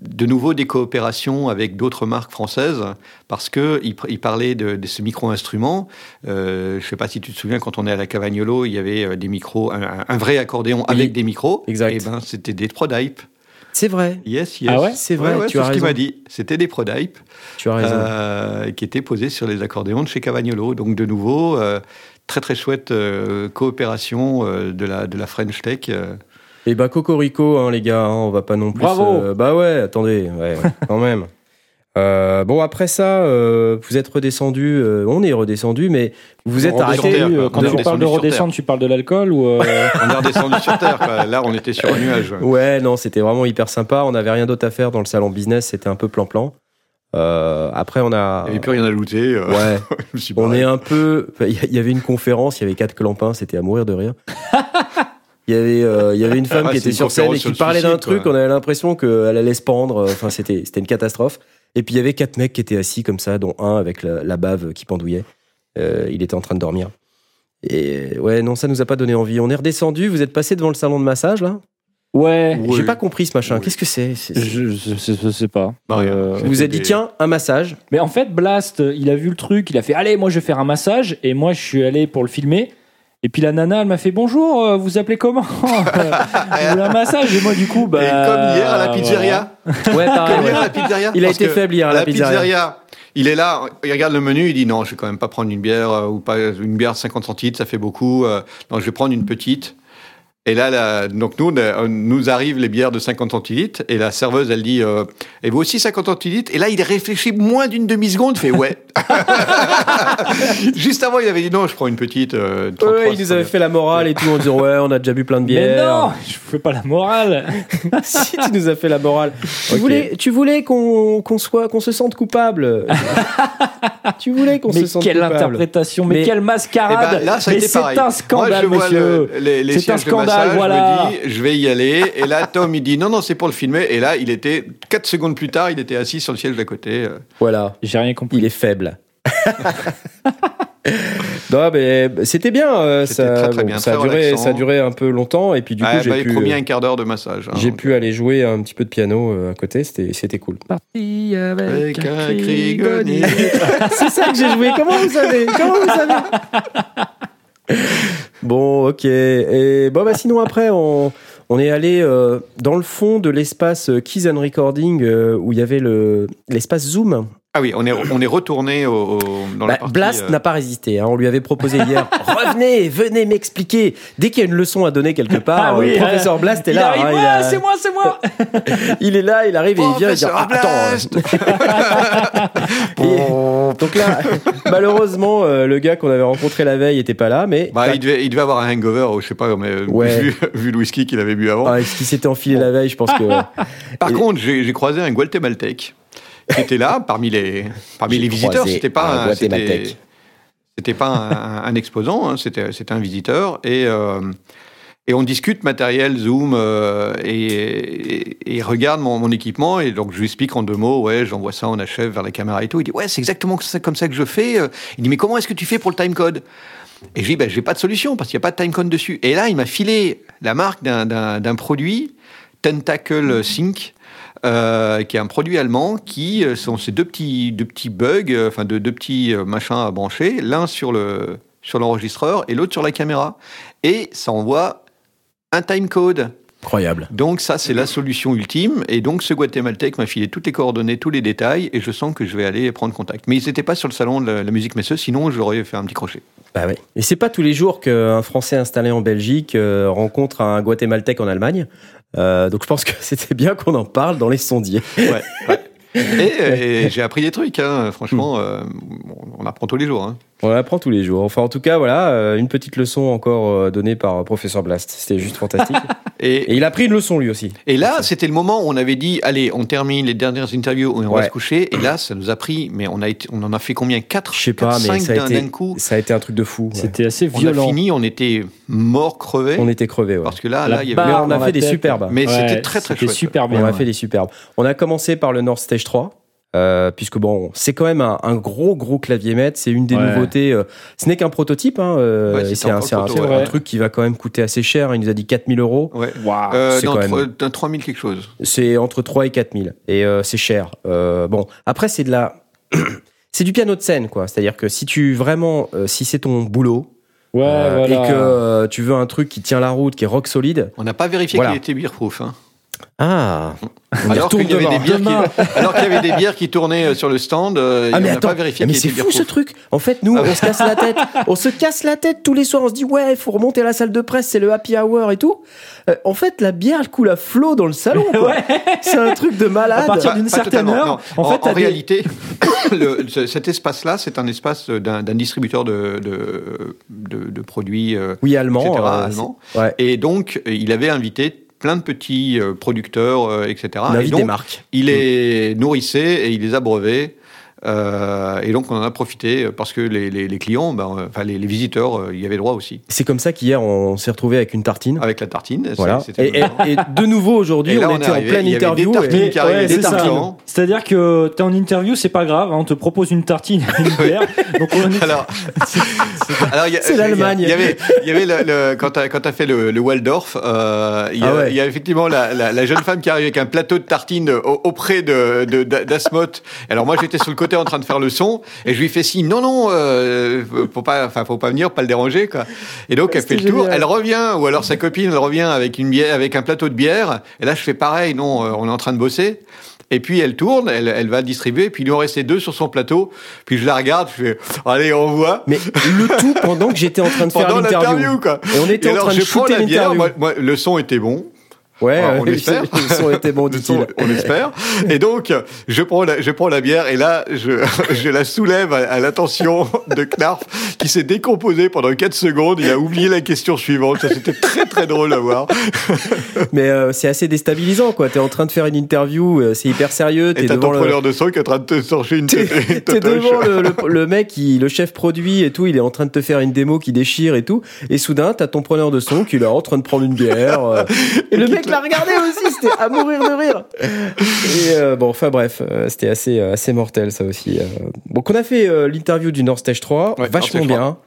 de nouveau des coopérations avec d'autres marques françaises parce que il, parlait de, micro-instruments. Euh, je sais pas si tu te souviens quand on est à la Cavagnolo, il y avait des micros, un, un- un vrai accordéon Oui, avec des micros. exact. Et ben c'était des ProDype. C'est vrai, Yes, yes. Ah ouais c'est vrai, Ouais, ouais, tu as ce qu'il m'a dit. C'était des ProDype. Tu as raison. Euh, qui était posé sur les accordéons de chez Cavagnolo. Donc de nouveau, euh, très très chouette euh, coopération euh, de, la, de la French Tech. euh. Et bah Cocorico, hein, les gars, hein, on va pas non plus. Bravo. euh, bah ouais, attendez, ouais, quand même. Euh, bon après ça, euh, vous êtes redescendu, euh, on est redescendu, mais vous êtes arrêté. Terre, Euh. Quand On tu parles de redescendre, tu parles de l'alcool ou euh, On est redescendu sur Terre. quoi. Là, on était sur un nuage. Ouais, non, c'était vraiment hyper sympa. On n'avait rien d'autre à faire dans le salon business, c'était un peu plan-plan. Euh, après, on a. Il n'y avait plus rien à looter. Ouais, on est un peu. Il y- avait une conférence, il y avait quatre clampins, c'était à mourir de rire. Il y avait, euh, il y avait une femme Ah, qui était sur scène et qui parlait d'un truc, on avait l'impression qu'elle allait se pendre. Enfin, c'était, c'était une catastrophe. Et puis il y avait quatre mecs qui étaient assis comme ça, dont un avec la, la bave qui pendouillait. Euh, il était en train de dormir. Et ouais, non, ça nous a pas donné envie. On est redescendu. Vous êtes passé devant le salon de massage là? Ouais. Oui. J'ai pas compris ce machin. Oui. Qu'est-ce que c'est? C'est- Je, je, sais pas. Bah. Euh, Vous vous êtes dit tiens un massage. Mais en fait, Blast, il a vu le truc, il a fait Allez, moi je vais faire un massage. Et moi je suis allé pour le filmer. Et puis la nana, elle m'a fait Bonjour, euh, vous appelez comment? Vous voulez un massage Et moi du coup, bah. Et comme hier à la pizzeria. Ouais, pareil. Ouais. pizzeria. Il a Parce été que faible hier à à la pizzeria. Il est là, il regarde le menu, il dit non, je vais quand même pas prendre une bière euh, ou pas une bière de 50 centilitres, ça fait beaucoup. euh, non, je vais prendre une petite. Et là, la- donc nous, on- nous arrivent les bières de 50 centilitres et la serveuse, elle dit euh, et vous aussi 50 centilitres? Et là, il réfléchit moins d'une demi seconde, il fait ouais. Juste avant, il avait dit non, je prends une petite. euh, 33, Ouais, il nous avait fait la morale et tout en disant ouais, on a déjà bu plein de Mais bières. non, je fais pas la morale. si tu nous as fait la morale. Tu voulais, tu voulais qu'on qu'on soit, qu'on se sente coupable. tu voulais qu'on Mais se sente quelle coupable. interprétation, mais, Mais- quelle Eh mascarade. ben, là, ça a mais c'est un scandale, Moi, je vois monsieur. le- les, les C'est un sièges voilà. Je me dis, je vais y aller. Et là, Tom, il dit, non, non, c'est pour le filmer. Et là, il était, 4 secondes plus tard, il était assis sur le siège d'à côté. euh. Voilà, J'ai rien compris. il est faible. non, mais c'était bien. euh, C'était ça, très, très bon, bien, ça a duré, relaxant. ça a duré un peu longtemps et puis du coup Ah, j'ai bah, pu, promis euh, un quart d'heure de massage. hein. j'ai pu aller jouer un petit peu de piano euh, à côté. C'était, c'était cool. Parti Avec un cri. C'est ça que j'ai joué. Comment vous savez? Comment vous savez? Bon, ok. Et bon, bah sinon après, on, est allé euh, dans le fond de l'espace euh, Keys and Recording euh, où il y avait le l'espace Zoom. Ah oui, on est, on est retourné au, au- dans la Bah, partie. Blast euh, n'a pas résisté. hein. On lui avait proposé hier revenez, venez m'expliquer. Dès qu'il y a une leçon à donner quelque part, Ah oui, le professeur euh, Blast est il là. arrive, hein, ouais, il, a- c'est moi, c'est moi. il est là, il arrive et il vient et dit ah, attends. Et- donc là, malheureusement, euh, le gars qu'on avait rencontré la veille était pas là, mais Bah, il, devait, il devait avoir un hangover, je sais pas, mais euh, Ouais. vu, vu le whisky qu'il avait bu avant. Ah, ce qui s'était enfilé la veille, je pense que. Par Et- contre, j'ai j'ai croisé un guatémaltèque qui était là parmi les, parmi les visiteurs. C'était pas un c'était- pas un, un exposant, hein, c'était c'était un visiteur. Et euh, et on discute matériel Zoom euh, et, et, regarde mon, mon équipement. Et donc je lui explique en deux mots ouais j'envoie ça on achève vers la caméra et tout. Il dit ouais c'est exactement comme ça que je fais. Il dit mais comment est-ce que tu fais pour le timecode? Et je dis ben j'ai pas de solution parce qu'il n'y a pas de timecode dessus. Et là il m'a filé la marque d'un produit Tentacle Sync euh, qui est un produit allemand qui euh, sont ces deux petits, deux petits bugs, euh, enfin deux, deux petits machins à brancher, l'un sur le sur l'enregistreur et l'autre sur la caméra. Et ça envoie un timecode. Incroyable. Donc ça, c'est la solution ultime. Et donc ce guatémaltèque m'a filé toutes les coordonnées, tous les détails, et je sens que je vais aller prendre contact. Mais ils n'étaient pas sur le salon de la, la musique messieurs, sinon j'aurais fait un petit crochet. Bah oui. Et c'est pas tous les jours qu'un Français installé en Belgique rencontre un Guatémaltèque en Allemagne. Euh, donc je pense que c'était bien qu'on en parle dans les sondiers. Ouais, ouais. Et, et j'ai appris des trucs, hein. franchement, euh, on apprend tous les jours. Hein. On apprend tous les jours. Enfin, en tout cas, voilà, euh, une petite leçon encore euh, donnée par euh, professeur Blast. C'était juste fantastique. Et, Et il a pris une leçon lui aussi. et là, c'était le moment où on avait dit, allez, on termine les dernières interviews et on va se coucher. Et là, ça nous a pris, mais on, a été, on en a fait combien? 4 Je sais pas, mais 5 ça a, été, coup? ça a été un truc de fou. ouais. C'était assez On a violent. fini, on était mort, crevé. On était crevés. Ouais. Parce que là, La là, il y avait. Mais on a fait des superbes. Mais Ouais, c'était très très c'était chouette. super bien. on a ouais. fait des superbes. On a commencé par le North Stage 3. Euh, puisque bon, c'est quand même un, un gros gros clavier maître, c'est une des Ouais. nouveautés. euh, ce n'est qu'un prototype, hein, euh, Ouais, c'est un, ouais. truc qui va quand même coûter assez cher. Il nous a dit 4000 euros. Ouais. Waouh. Euh, c'est quand même- trois- d'un 3000 quelque chose. C'est entre 3 et 4000 et euh, c'est cher. Euh, bon, après c'est de la c'est du piano de scène quoi, c'est-à-dire que si tu vraiment euh, si c'est ton boulot Ouais, euh, voilà. et que euh, tu veux un truc qui tient la route, qui est rock solide. On n'a pas vérifié Voilà. qu'il était beer-proof. Hein. Ah, on Alors qu'il y, avait des bières qui, alors qu'il y avait des bières qui tournaient euh, sur le stand, euh, Ah et mais on n'a pas vérifié mais c'est fou ce truc. En fait, nous, Ah on se casse la tête. On se casse la tête tous les soirs. On se dit ouais, il faut remonter à la salle de presse, c'est le happy hour et tout. Euh, en fait, la bière elle coule à flot dans le salon. C'est un truc de malade. À partir Pas- d'une certaine heure, non. en en, fait, en des- réalité, le- cet espace-là, c'est un espace d'un distributeur de, de, de- de produits, euh, Oui, allemand. etc., euh, ouais. Et donc, il avait invité plein de petits euh, producteurs, euh, etc. On et invite donc, des marques. il les nourrissait et il les abreuvait. Euh, et donc, on en a profité parce que les, les- les clients, ben, euh, enfin les, les visiteurs, euh, y avaient droit aussi. C'est comme ça qu'hier on s'est retrouvé avec une tartine. Avec la tartine. c'est- Voilà. c'était Et, et- et de nouveau aujourd'hui, on était en pleine il y avait des interview. Ouais. C'est-à-dire que t'es en interview, c'est pas grave, hein, on te propose une tartine et une bière. Donc on est- Alors, il C'est l'Allemagne. Il y avait, il y avait le, le- quand tu as, fait le, le Waldorf, euh, il, y a, Ah ouais. il y a effectivement la, la- la jeune femme qui arrive avec un plateau de tartines au- auprès de, de, d'Asmoth. Alors moi, j'étais sur le côté en train de faire le son et je lui fais signe, non, non, euh, faut pas, enfin, faut pas venir, pas le déranger, quoi. Et donc, elle fait le tour, génial. elle revient, ou alors sa copine, elle revient avec une bière, avec un plateau de bière. Et là, je fais pareil, non, euh, on est en train de bosser. Et puis elle tourne, elle, elle va distribuer, puis il lui en restait deux sur son plateau. Puis je la regarde, je fais, allez, on voit. Mais le tout pendant que j'étais en train de faire Pendant l'interview. quoi. Et on était Et en alors, train de shooter la bière, l'interview. moi, moi, le son était bon. Ouais, Voilà, on euh, espère. le son était bon, Le dit-il. son, on espère. Et donc, je prends la, je prends la bière et là, je, je la soulève à, à l'attention de Knarf qui s'est décomposé pendant 4 secondes. Il a oublié la question suivante. Ça, c'était très, très drôle à voir. Mais euh, c'est assez déstabilisant, quoi. T'es en train de faire une interview, euh, c'est hyper sérieux. Et T'es t'as devant ton le. preneur de son qui est en train de te sortir une T'es devant le, le, le mec, qui, le chef produit et tout, il est en train de te faire une démo qui déchire et tout. Et soudain, t'as ton preneur de son qui est là en train de prendre une bière. euh, et le mec l'a regardé aussi, c'était à mourir de rire. Et euh, bon, enfin bref, euh, c'était assez, euh, assez mortel ça aussi. euh. Donc on a fait euh, l'interview du North Stage 3, Ouais, vachement bien.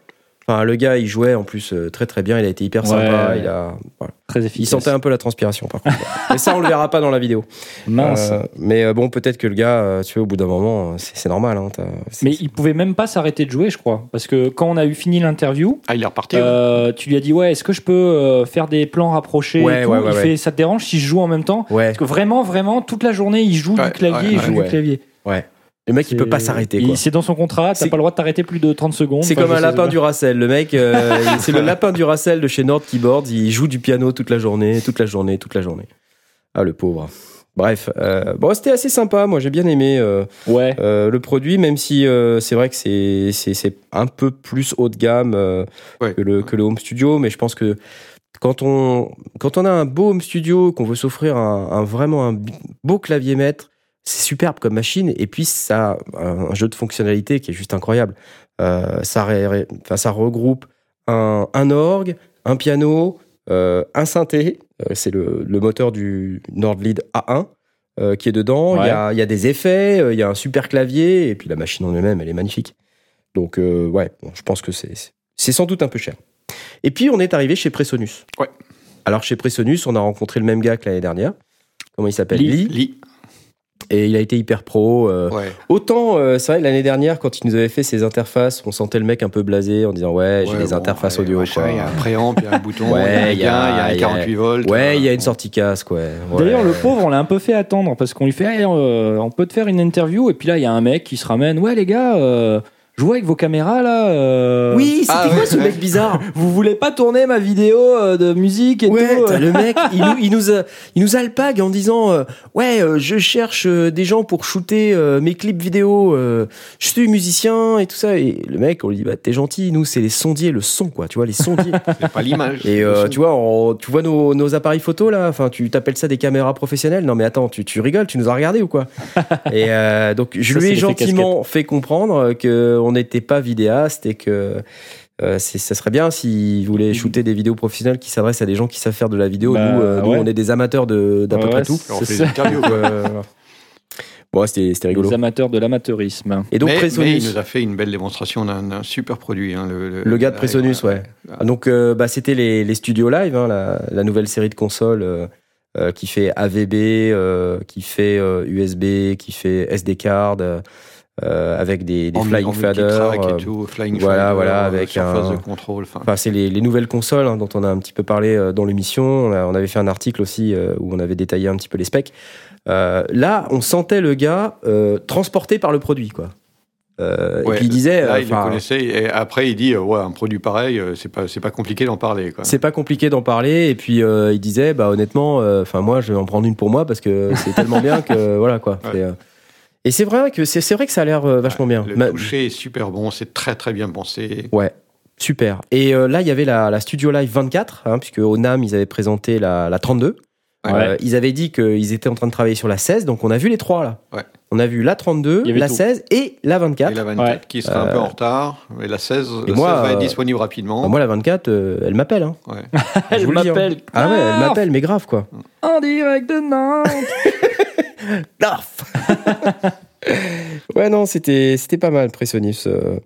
Enfin, le gars, il jouait en plus euh, très très bien, il a été hyper sympa. Ouais. Il, a, voilà. Très il efficace. sentait un peu la transpiration par contre. Mais ça, on le verra pas dans la vidéo. Mince. Euh, mais euh, bon, peut-être que le gars, euh, tu vois, au bout d'un moment, c'est c'est normal. Hein, Mais il pouvait même pas s'arrêter de jouer, je crois. Parce que quand on a eu fini l'interview, Ah, il est reparti. ouais. tu lui as dit Ouais, est-ce que je peux euh, faire des plans rapprochés Ouais, et tout? ouais, ouais, Il ouais. fait Ça te dérange si je joue en même temps? Ouais, Parce que vraiment, vraiment, toute la journée, il joue Ouais, du clavier, ouais, il joue ouais. du clavier. ouais. Le mec, il peut pas s'arrêter. C'est dans son contrat, t'as pas le droit de t'arrêter plus de 30 secondes. C'est comme un lapin du Racel. Le mec, euh, c'est le lapin du Racel de chez Nord Keyboards. Il joue du piano toute la journée, toute la journée, toute la journée. Ah, le pauvre. Bref, euh, bon, c'était assez sympa. Moi, j'ai bien aimé euh, Ouais. euh, le produit, même si euh, c'est vrai que c'est c'est c'est un peu plus haut de gamme euh, Ouais. que le que le home studio, mais je pense que quand on quand on a un beau home studio, qu'on veut s'offrir un, un- vraiment un beau clavier maître, c'est superbe comme machine. Et puis ça a un, jeu de fonctionnalité qui est juste incroyable. Euh, ça ré- ré- enfin, ça regroupe un, un orgue, un piano, euh, un synthé. euh, c'est le, le moteur du Nordlead A1 euh, qui est dedans. Il y, a, il y a des effets, il y a un super clavier, et puis la machine en elle-même, elle est magnifique. Donc, ouais, bon, je pense que c'est sans doute un peu cher. Et puis, on est arrivé chez Presonus. Ouais. Alors, chez Presonus, on a rencontré le même gars que l'année dernière. Comment il s'appelle? Lee. Lee. Et il a été hyper pro. euh, Ouais. Autant, euh, c'est vrai, l'année dernière, quand il nous avait fait ses interfaces, on sentait le mec un peu blasé en disant Ouais, j'ai Ouais, des bon, interfaces ouais, audio. Il y a un préamp, il y a un bouton, Ouais, il y a un il y a- gain, il y a un il y a- 48 volts. Ouais, il y a euh, une sortie casque, ouais. Ouais. D'ailleurs, le pauvre, on l'a un peu fait attendre parce qu'on lui fait euh, on peut te faire une interview et puis là, il y a un mec qui se ramène Ouais, les gars, euh, jouez avec vos caméras là. euh, Oui, c'était Ah, quoi ouais, ce mec bizarre Vous voulez pas tourner ma vidéo euh, de musique et Ouais, tout t'as euh le mec, il nous, il nous, a, il nous alpague en disant euh, Ouais, euh, je cherche euh, des gens pour shooter euh, mes clips vidéo, euh, je suis musicien et tout ça. Et le mec, on lui dit Bah, t'es gentil, nous, c'est les sondiers, le son, quoi, tu vois, les sondiers. C'est pas l'image. et euh, tu vois, on- tu vois nos, nos appareils photo là, enfin, tu t'appelles ça des caméras professionnelles? Non, mais attends, tu, tu rigoles, tu nous as regardé ou quoi? Et euh, donc, je Ça, lui c'est ai l'effet gentiment fait comprendre qu'on n'était pas vidéaste et que. Euh, ça serait bien s'il voulait shooter des vidéos professionnelles qui s'adressent à des gens qui savent faire de la vidéo. Bah, nous, euh, nous, ouais. on est des amateurs de- d'à peu Ouais, près tout. On c'est fait ça. des interviews. Euh. Bon, c'était c'était rigolo. Les amateurs de l'amateurisme. Et donc, mais, mais Presonus, il nous a fait une belle démonstration d'un super produit. hein, le, le gars de Presonus, ouais. ouais. Donc, euh, bah, c'était les, les studios live, hein, la, la nouvelle série de consoles euh, euh, qui fait AVB, euh, qui fait euh, USB, qui fait SD card, euh, avec des, des En- flying faders. multitrack euh, et tout, flying voilà, voilà, euh, avec surface un- de contrôle. enfin. C'est les, les nouvelles consoles hein, dont on a un petit peu parlé dans l'émission. On, on avait fait un article aussi euh, où on avait détaillé un petit peu les specs. Euh, là, on sentait le gars transporté par le produit, quoi. Euh, et puis il disait, Là, il connaissait. Et après, il dit euh, ouais, un produit pareil, euh, c'est pas, c'est pas compliqué d'en parler. C'est pas compliqué d'en parler. Et puis il disait, bah honnêtement, enfin moi, je vais en prendre une pour moi parce que c'est tellement bien que voilà quoi. Ouais. Et c'est vrai que c'est c'est vrai que ça a l'air euh, vachement bien. Le Ma- toucher est super bon, c'est très très bien pensé. Ouais, super. Et euh, là, il y avait la, la Studio Live 24, hein, puisque au NAM, ils avaient présenté la, la 32. Ouais. Euh, ils avaient dit qu'ils étaient en train de travailler sur la 16, donc on a vu les trois là. Ouais. On a vu la 32, Il y avait la tout. 16 et la 24. Et la 24 Ouais. qui sera un peu en retard. Et la 16, et la moi, 16 va être disponible rapidement. Bah, moi, la 24, euh, elle m'appelle. Hein. Ouais. Elle hein. m'appelle. Ah ouais, elle m'appelle, mais grave quoi. En direct de Nantes. Narf Ouais, non, c'était c'était pas mal, Presonus. euh.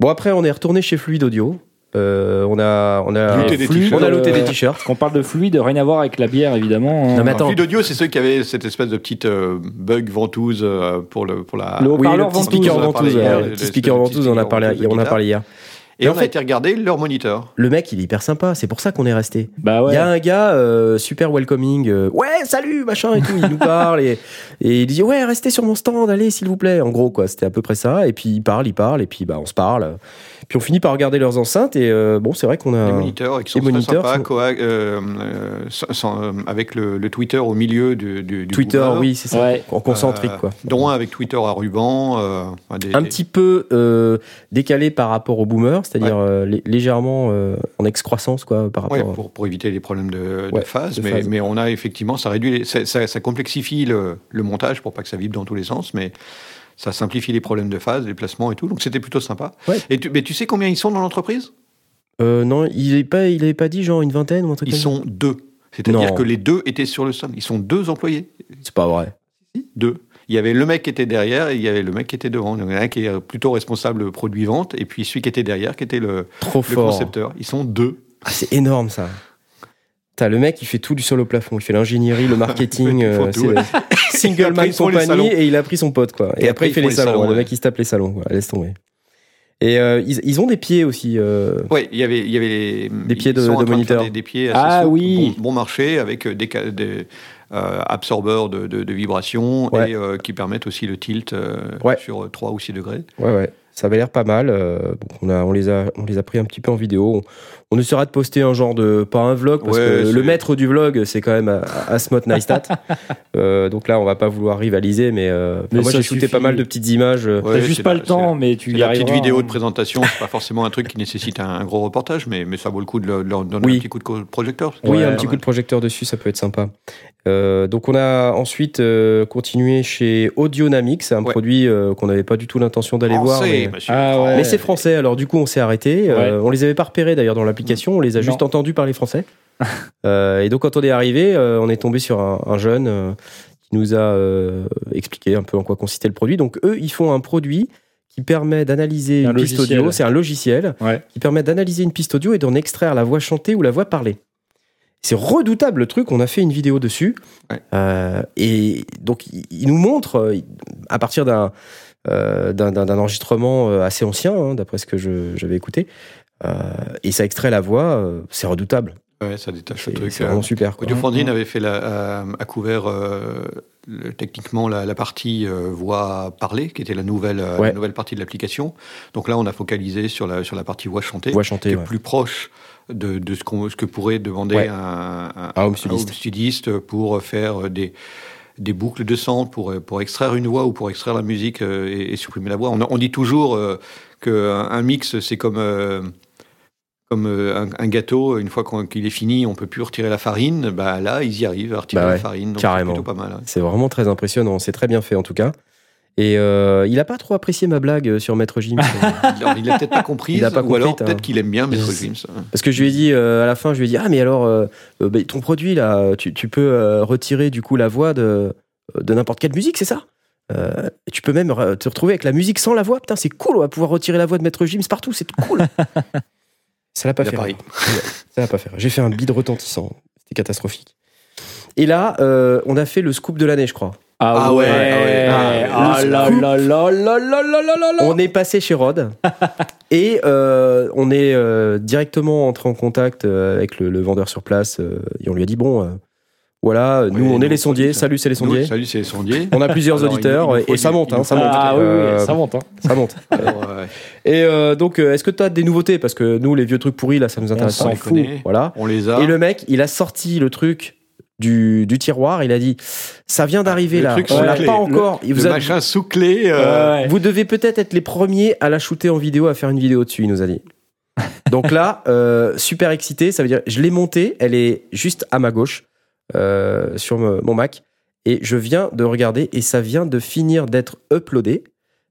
Bon, après, on est retourné chez Fluid Audio. Euh, on a, on a, Looté des on a euh, des t-shirts. Quand on parle de fluide, rien à voir avec la bière, évidemment. hein. Non, mais attends. Flux d'audio, c'est ceux qui avaient cette espèce de petite euh, bug ventouse euh, pour, le, pour la. Le Oui, le petit ventouse, speaker ventouse, parlé ouais, hier, le le- petit le- speaker ventouse, on a parlé, on a parlé hier. Et, on en a été regarder leur moniteur. Le mec, il est hyper sympa. C'est pour ça qu'on est resté. Bah Il y a un gars euh, super welcoming. euh, ouais, salut, machin et tout. Il nous parle et, et il dit ouais, restez sur mon stand, allez, s'il vous plaît. En gros, quoi, c'était à peu près ça. Et puis il parle, il parle, et puis bah on se parle. Puis on finit par regarder leurs enceintes et euh, bon, c'est vrai qu'on a. Les moniteurs, qui sont les très moniteurs sympas, sont- coa- euh, euh, sans- sans- euh, avec le, le Twitter au milieu du, du, du Twitter, oui, c'est ça. Ouais. En concentrique, Euh, quoi. Dont un avec Twitter à ruban. euh, des- un des- petit peu euh, décalé par rapport au boomer, c'est-à-dire euh, lé- légèrement euh, en excroissance, quoi, par rapport. Ouais, pour, pour éviter les problèmes de, phase, de mais, phase. mais on a effectivement, ça réduit, les- ça, ça- ça complexifie le, le montage pour pas que ça vibre dans tous les sens, mais ça simplifie les problèmes de phase, les placements et tout, donc c'était plutôt sympa. Ouais. Et tu, mais tu sais combien ils sont dans l'entreprise? Euh, non, il n'avait pas, il avait pas dit genre une vingtaine ou un truc Ils comme ça? sont deux. C'est-à-dire que les deux étaient sur le stand. Ils sont deux employés. C'est pas vrai. Deux. Il y avait le mec qui était derrière et il y avait le mec qui était devant. Donc, il y en a un qui est plutôt responsable produit-vente et puis celui qui était derrière qui était le, Trop le fort. concepteur. Ils sont deux. Ah, c'est énorme ça. T'as le mec, il fait tout du sol au plafond. Il fait l'ingénierie, le marketing, euh, tout, c'est- ouais. Single man compagnie et il a pris son pote quoi. Et, Et après, après, il fait les les salons. salons, Le mec il se tape les salons. quoi. Laisse tomber. Et euh, ils, ils ont des pieds aussi. euh, Ouais, il y avait, il y avait les, Des pieds de- moniteur. Des, des pieds assez Ah souples, oui. bon, bon marché avec euh, des, absorbeurs de, de, de vibrations Ouais. et euh, qui permettent aussi le tilt euh, Ouais. sur 3 ou 6 degrés. Ouais, ouais. Ça avait l'air pas mal. euh, bon, on, a, on, les a, on les a pris un petit peu en vidéo. On, on essaiera de poster un genre de. Pas un vlog, parce Ouais, que le maître du vlog, c'est quand même A- Asmot Neistat. euh, donc là, on va pas vouloir rivaliser, mais, euh, Mais moi j'ai shooté pas mal de petites images. Ouais, T'as juste pas la- le temps, mais tu y la arriveras. petite vidéo hein. de présentation, c'est pas forcément un truc qui nécessite un, un gros reportage, mais, mais ça vaut le coup de leur, donner Oui. un petit coup de projecteur. Oui, Ouais, un petit mal. coup de projecteur dessus, ça peut être sympa. Euh, donc on a ensuite euh, continué chez Audionamics, c'est un Ouais. produit euh, qu'on n'avait pas du tout l'intention d'aller voir. Français, Monsieur. Ah ouais. mais c'est français, alors du coup on s'est arrêté. Euh, on les avait pas repérés d'ailleurs dans l'application, on les a juste entendus parler français. Euh, et donc quand on est arrivé, euh, on est tombé sur un, un jeune euh, qui nous a euh, expliqué un peu en quoi consistait le produit. Donc eux, ils font un produit qui permet d'analyser Un une piste audio, c'est un logiciel Ouais. qui permet d'analyser une piste audio et d'en extraire la voix chantée ou la voix parlée. C'est redoutable le truc, on a fait une vidéo dessus. Ouais. Euh, et donc, il, il nous montre, à partir d'un d'un d'un- enregistrement euh, assez ancien, hein, d'après ce que j'avais écouté, euh, et ça extrait la voix, euh, c'est redoutable. Ouais, ça détache le truc. c'est euh. vraiment super. quoi. Avait fait la, euh, a couvert euh, le- techniquement la, la partie euh, voix parlée, qui était la nouvelle, euh, Ouais. la nouvelle partie de l'application. Donc là, on a focalisé sur la, sur la partie voix chantée, Voix qui chantée, est ouais. plus proche de, de ce, que pourrait demander un, un, Un home studiste. studiste pour faire des, des boucles de centre, pour, pour extraire une voix ou pour extraire la musique euh, et, et supprimer la voix. On, on dit toujours euh, qu'un un mix, c'est comme... euh, comme euh, un, un gâteau, une fois qu'il est fini, on peut plus retirer la farine. Bah là, ils y arrivent à retirer Bah ouais, la farine. Donc carrément. C'est pas mal. hein. C'est vraiment très impressionnant. C'est très bien fait en tout cas. Et euh, il a pas trop apprécié ma blague euh, sur Maître Jim. Alors, il a peut-être pas compris, Il a pas ou compris, alors t'as- peut-être qu'il aime bien Maître Gims. Parce que je lui ai dit euh, à la fin, je lui ai dit ah mais alors euh, euh, bah, ton produit là, tu, tu peux euh, retirer du coup la voix de de n'importe quelle musique, c'est ça? Euh, Tu peux même te retrouver avec la musique sans la voix. Putain, c'est cool. On va pouvoir retirer la voix de Maître Gims partout. C'est cool. ça l'a pas fait. Ça l'a pas fait. J'ai fait un bide retentissant. C'était catastrophique. Et là, euh, on a fait le scoop de l'année, je crois. Ah, ah, ouais, On est passé chez Rod et euh, on est euh, directement entré en contact euh, avec le, vendeur sur place et on lui a dit bon. voilà, nous on est les sondiers. Salut, c'est les sondiers. Salut, c'est les sondiers. On a plusieurs auditeurs et ça monte, hein, ça monte. Ah ça monte, hein. ça monte. et donc, est-ce que tu as des nouveautés? Parce que nous, les vieux trucs pourris là, ça nous intéresse pas. On s'en. Voilà. On les a. Et le mec, il a sorti le truc du, du tiroir. Il a dit, ça vient d'arriver Le là. truc On l'a pas Le- encore. Il vous le a- machin sous clé. euh, Ouais. Vous devez peut-être être les premiers à la shooter en vidéo, à faire une vidéo dessus, il nous a dit. Donc là, euh, super excité, ça veut dire, je l'ai montée, elle est juste à ma gauche, euh, sur me- mon Mac, et je viens de regarder, et ça vient de finir d'être uploadé.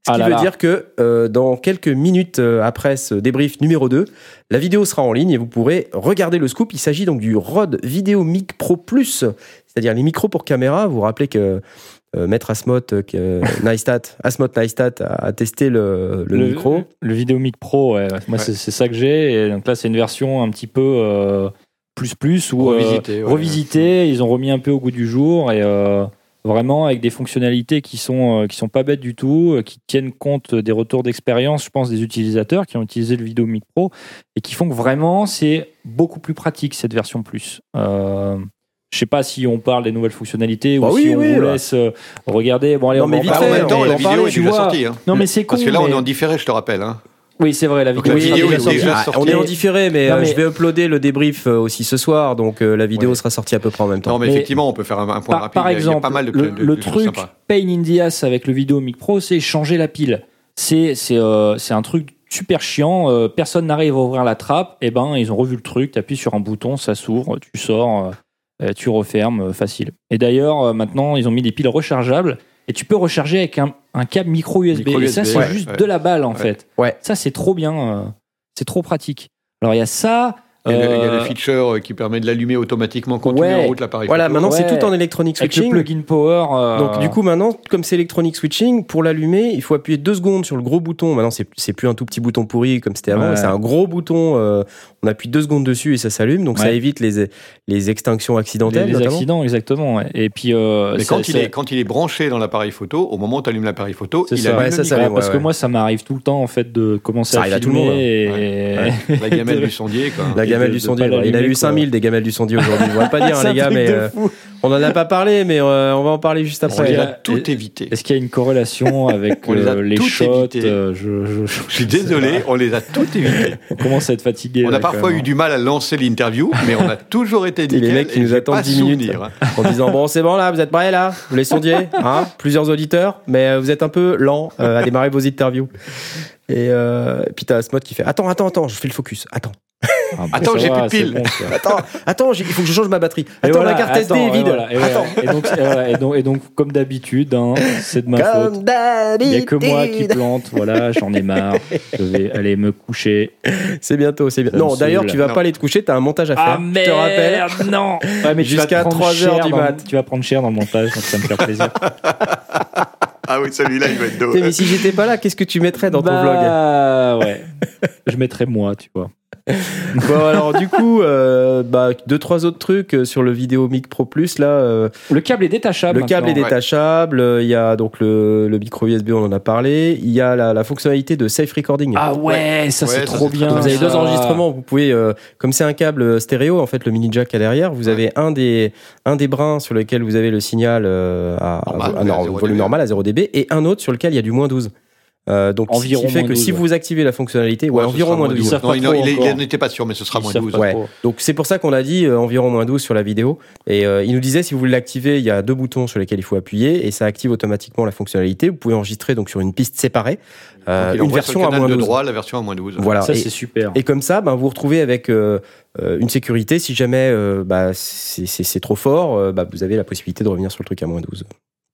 Ce Ah qui là veut là. dire que euh, dans quelques minutes euh, après ce débrief numéro 2, la vidéo sera en ligne et vous pourrez regarder le scoop. Il s'agit donc du Rode Video Mic Pro Plus, c'est-à-dire les micros pour caméra. Vous vous rappelez que euh, Maître euh, que Neistat, Asmoth Neistat a, a testé le, le micro. Le Vidéomic Pro, ouais. moi Ouais. c'est ça que j'ai. Et donc là, c'est une version un petit peu euh, plus plus ou euh, Revisité, ouais. revisité. Ils ont remis un peu au goût du jour et euh, vraiment avec des fonctionnalités qui sont euh, qui sont pas bêtes du tout, euh, qui tiennent compte des retours d'expérience, je pense, des utilisateurs qui ont utilisé le Vidéomic Pro et qui font que vraiment c'est beaucoup plus pratique cette version plus. Euh, je sais pas si on parle des nouvelles fonctionnalités ou Bah si oui, on oui, vous laisse euh, regarder. Bon, allez, Non, on mais vite en même temps, la vidéo est déjà sortie. hein. Non, mais c'est con. Parce que là, on est en différé, je te rappelle. hein. Oui, c'est vrai, la Donc vidéo, la déjà est sortie. Ah, sorti. on est en différé, mais, Non, euh, mais- je vais uploader le débrief euh, aussi ce soir, donc euh, la vidéo Ouais. sera sortie à peu près en même temps. Non, mais, Mais- effectivement, on peut faire un, un point Par, rapide. par il y a exemple, pas mal de, le, de- le de truc pain in the ass avec le vidéo Mic Pro, c'est changer la pile. C'est euh, un truc super chiant. euh, personne n'arrive à ouvrir la trappe. Et ben, ils ont revu le truc. Tu appuies sur un bouton, ça s'ouvre, tu sors, tu refermes, facile. Et d'ailleurs, maintenant, ils ont mis des piles rechargeables. Et tu peux recharger avec un, un câble micro USB. Micro et ça, c'est ouais, juste ouais. de la balle, en Ouais. fait. Ouais. Ça, c'est trop bien. euh, c'est trop pratique. Alors, il y a ça. Il y, a le, il y a le euh, feature euh, qui permet de l'allumer automatiquement quand tu Ouais. mets en route l'appareil. Voilà, photo. maintenant c'est tout en electronic avec le switching. plugin power. euh, Donc du coup maintenant, comme c'est electronic switching, pour l'allumer, il faut appuyer deux secondes sur le gros bouton. Maintenant c'est c'est plus un tout petit bouton pourri comme c'était avant, Ouais. c'est un gros bouton. euh, on appuie deux secondes dessus et ça s'allume. Donc ça évite les les extinctions les, accidentelles les notamment. accidents, exactement. ouais. Et puis, euh, Mais ça- quand il, est, quand il est branché dans l'appareil photo, au moment où tu allumes l'appareil photo, C'est il ça. allume Ouais, le ça, allume, parce que ouais. moi, ça m'arrive tout le temps en fait de commencer Ça à arrive à tout le filmer monde, et... La gamelle du sondier, quoi. La gamelle de- du sondier. Il a eu quoi. 5000 des gamelles du sondier aujourd'hui. On va pas dire hein, les gars, mais. On en a pas parlé, mais euh, on va en parler juste On après. les Ouais. a tout évité. Est-ce qu'il y a une corrélation avec On les a euh, les shots euh, je, je- je- Je suis désolé, on les a tout évités. On commence à être fatigué. On là, a parfois eu même. du mal à lancer l'interview, mais on a toujours été Et les nickel. mecs qui nous attendent pas 10 minutes. souvenir, hein. en disant bon c'est bon là vous êtes prêts là? Vous les sondiez hein? Plusieurs auditeurs mais vous êtes un peu lent euh, à démarrer vos interviews et, euh, et puis t'as Smot qui fait attends attends attends je fais le focus attends Ah, Attends, j'ai plus de c'est pile. bon, ça. attends attends j'ai- il faut que je change ma batterie Et attends voilà, ma carte SD est et vide voilà, et attends Et donc, et voilà, et donc, et donc, comme d'habitude, hein, c'est de ma faute. comme Il n'y a que moi qui plante, voilà, j'en ai marre. Je vais aller me coucher. c'est bientôt c'est bien non d'ailleurs tu vas Non. pas aller te coucher t'as un montage à faire Ah je te rappelle merde, non ouais, mais Jusqu'à te prendre 3 cher heures du mat. Tu vas prendre cher dans le montage, donc ça me fait plaisir. Ah oui, celui-là, il va être dos. Mais si j'étais pas là qu'est-ce que tu mettrais dans ton vlog? Bah, ouais. Je mettrais moi, tu vois. Bon, alors du coup, euh, bah, deux, trois autres trucs euh, sur le Vidéo Mic Pro Plus. Là, euh, Le câble est détachable. le câble est détachable. euh, Il y a donc le, le micro USB, on en a parlé. Il y a la, la fonctionnalité de safe recording. Ah ouais, ça Ouais, c'est trop bien. Vous avez deux enregistrements. Vous pouvez, euh, comme c'est un câble stéréo, en fait, le mini jack à derrière, vous avez un des un des brins sur lequel vous avez le signal euh, à, Normal, à- 0 volume normal à 0 dB et un autre sur lequel il y a du moins 12. Euh, donc, Environ ce qui fait moins que 12, si ouais. vous activez la fonctionnalité, ouais, environ moins moins 12. Ils savent Non, pas il n'était pas sûr, mais ce sera Ils moins savent 12. pas Ouais. trop. Donc c'est pour ça qu'on a dit euh, environ moins 12 sur la vidéo. Et euh, il nous disait si vous voulez l'activer, il y a deux boutons sur lesquels il faut appuyer et ça active automatiquement la fonctionnalité. Vous pouvez enregistrer donc sur une piste séparée euh, une version à moins de 12. droit, la version à moins 12. Voilà. Ça et, c'est super. et comme ça, ben, vous vous retrouvez avec une sécurité. Si jamais euh, bah, c'est trop fort, euh, bah, vous avez la possibilité de revenir sur le truc à moins 12.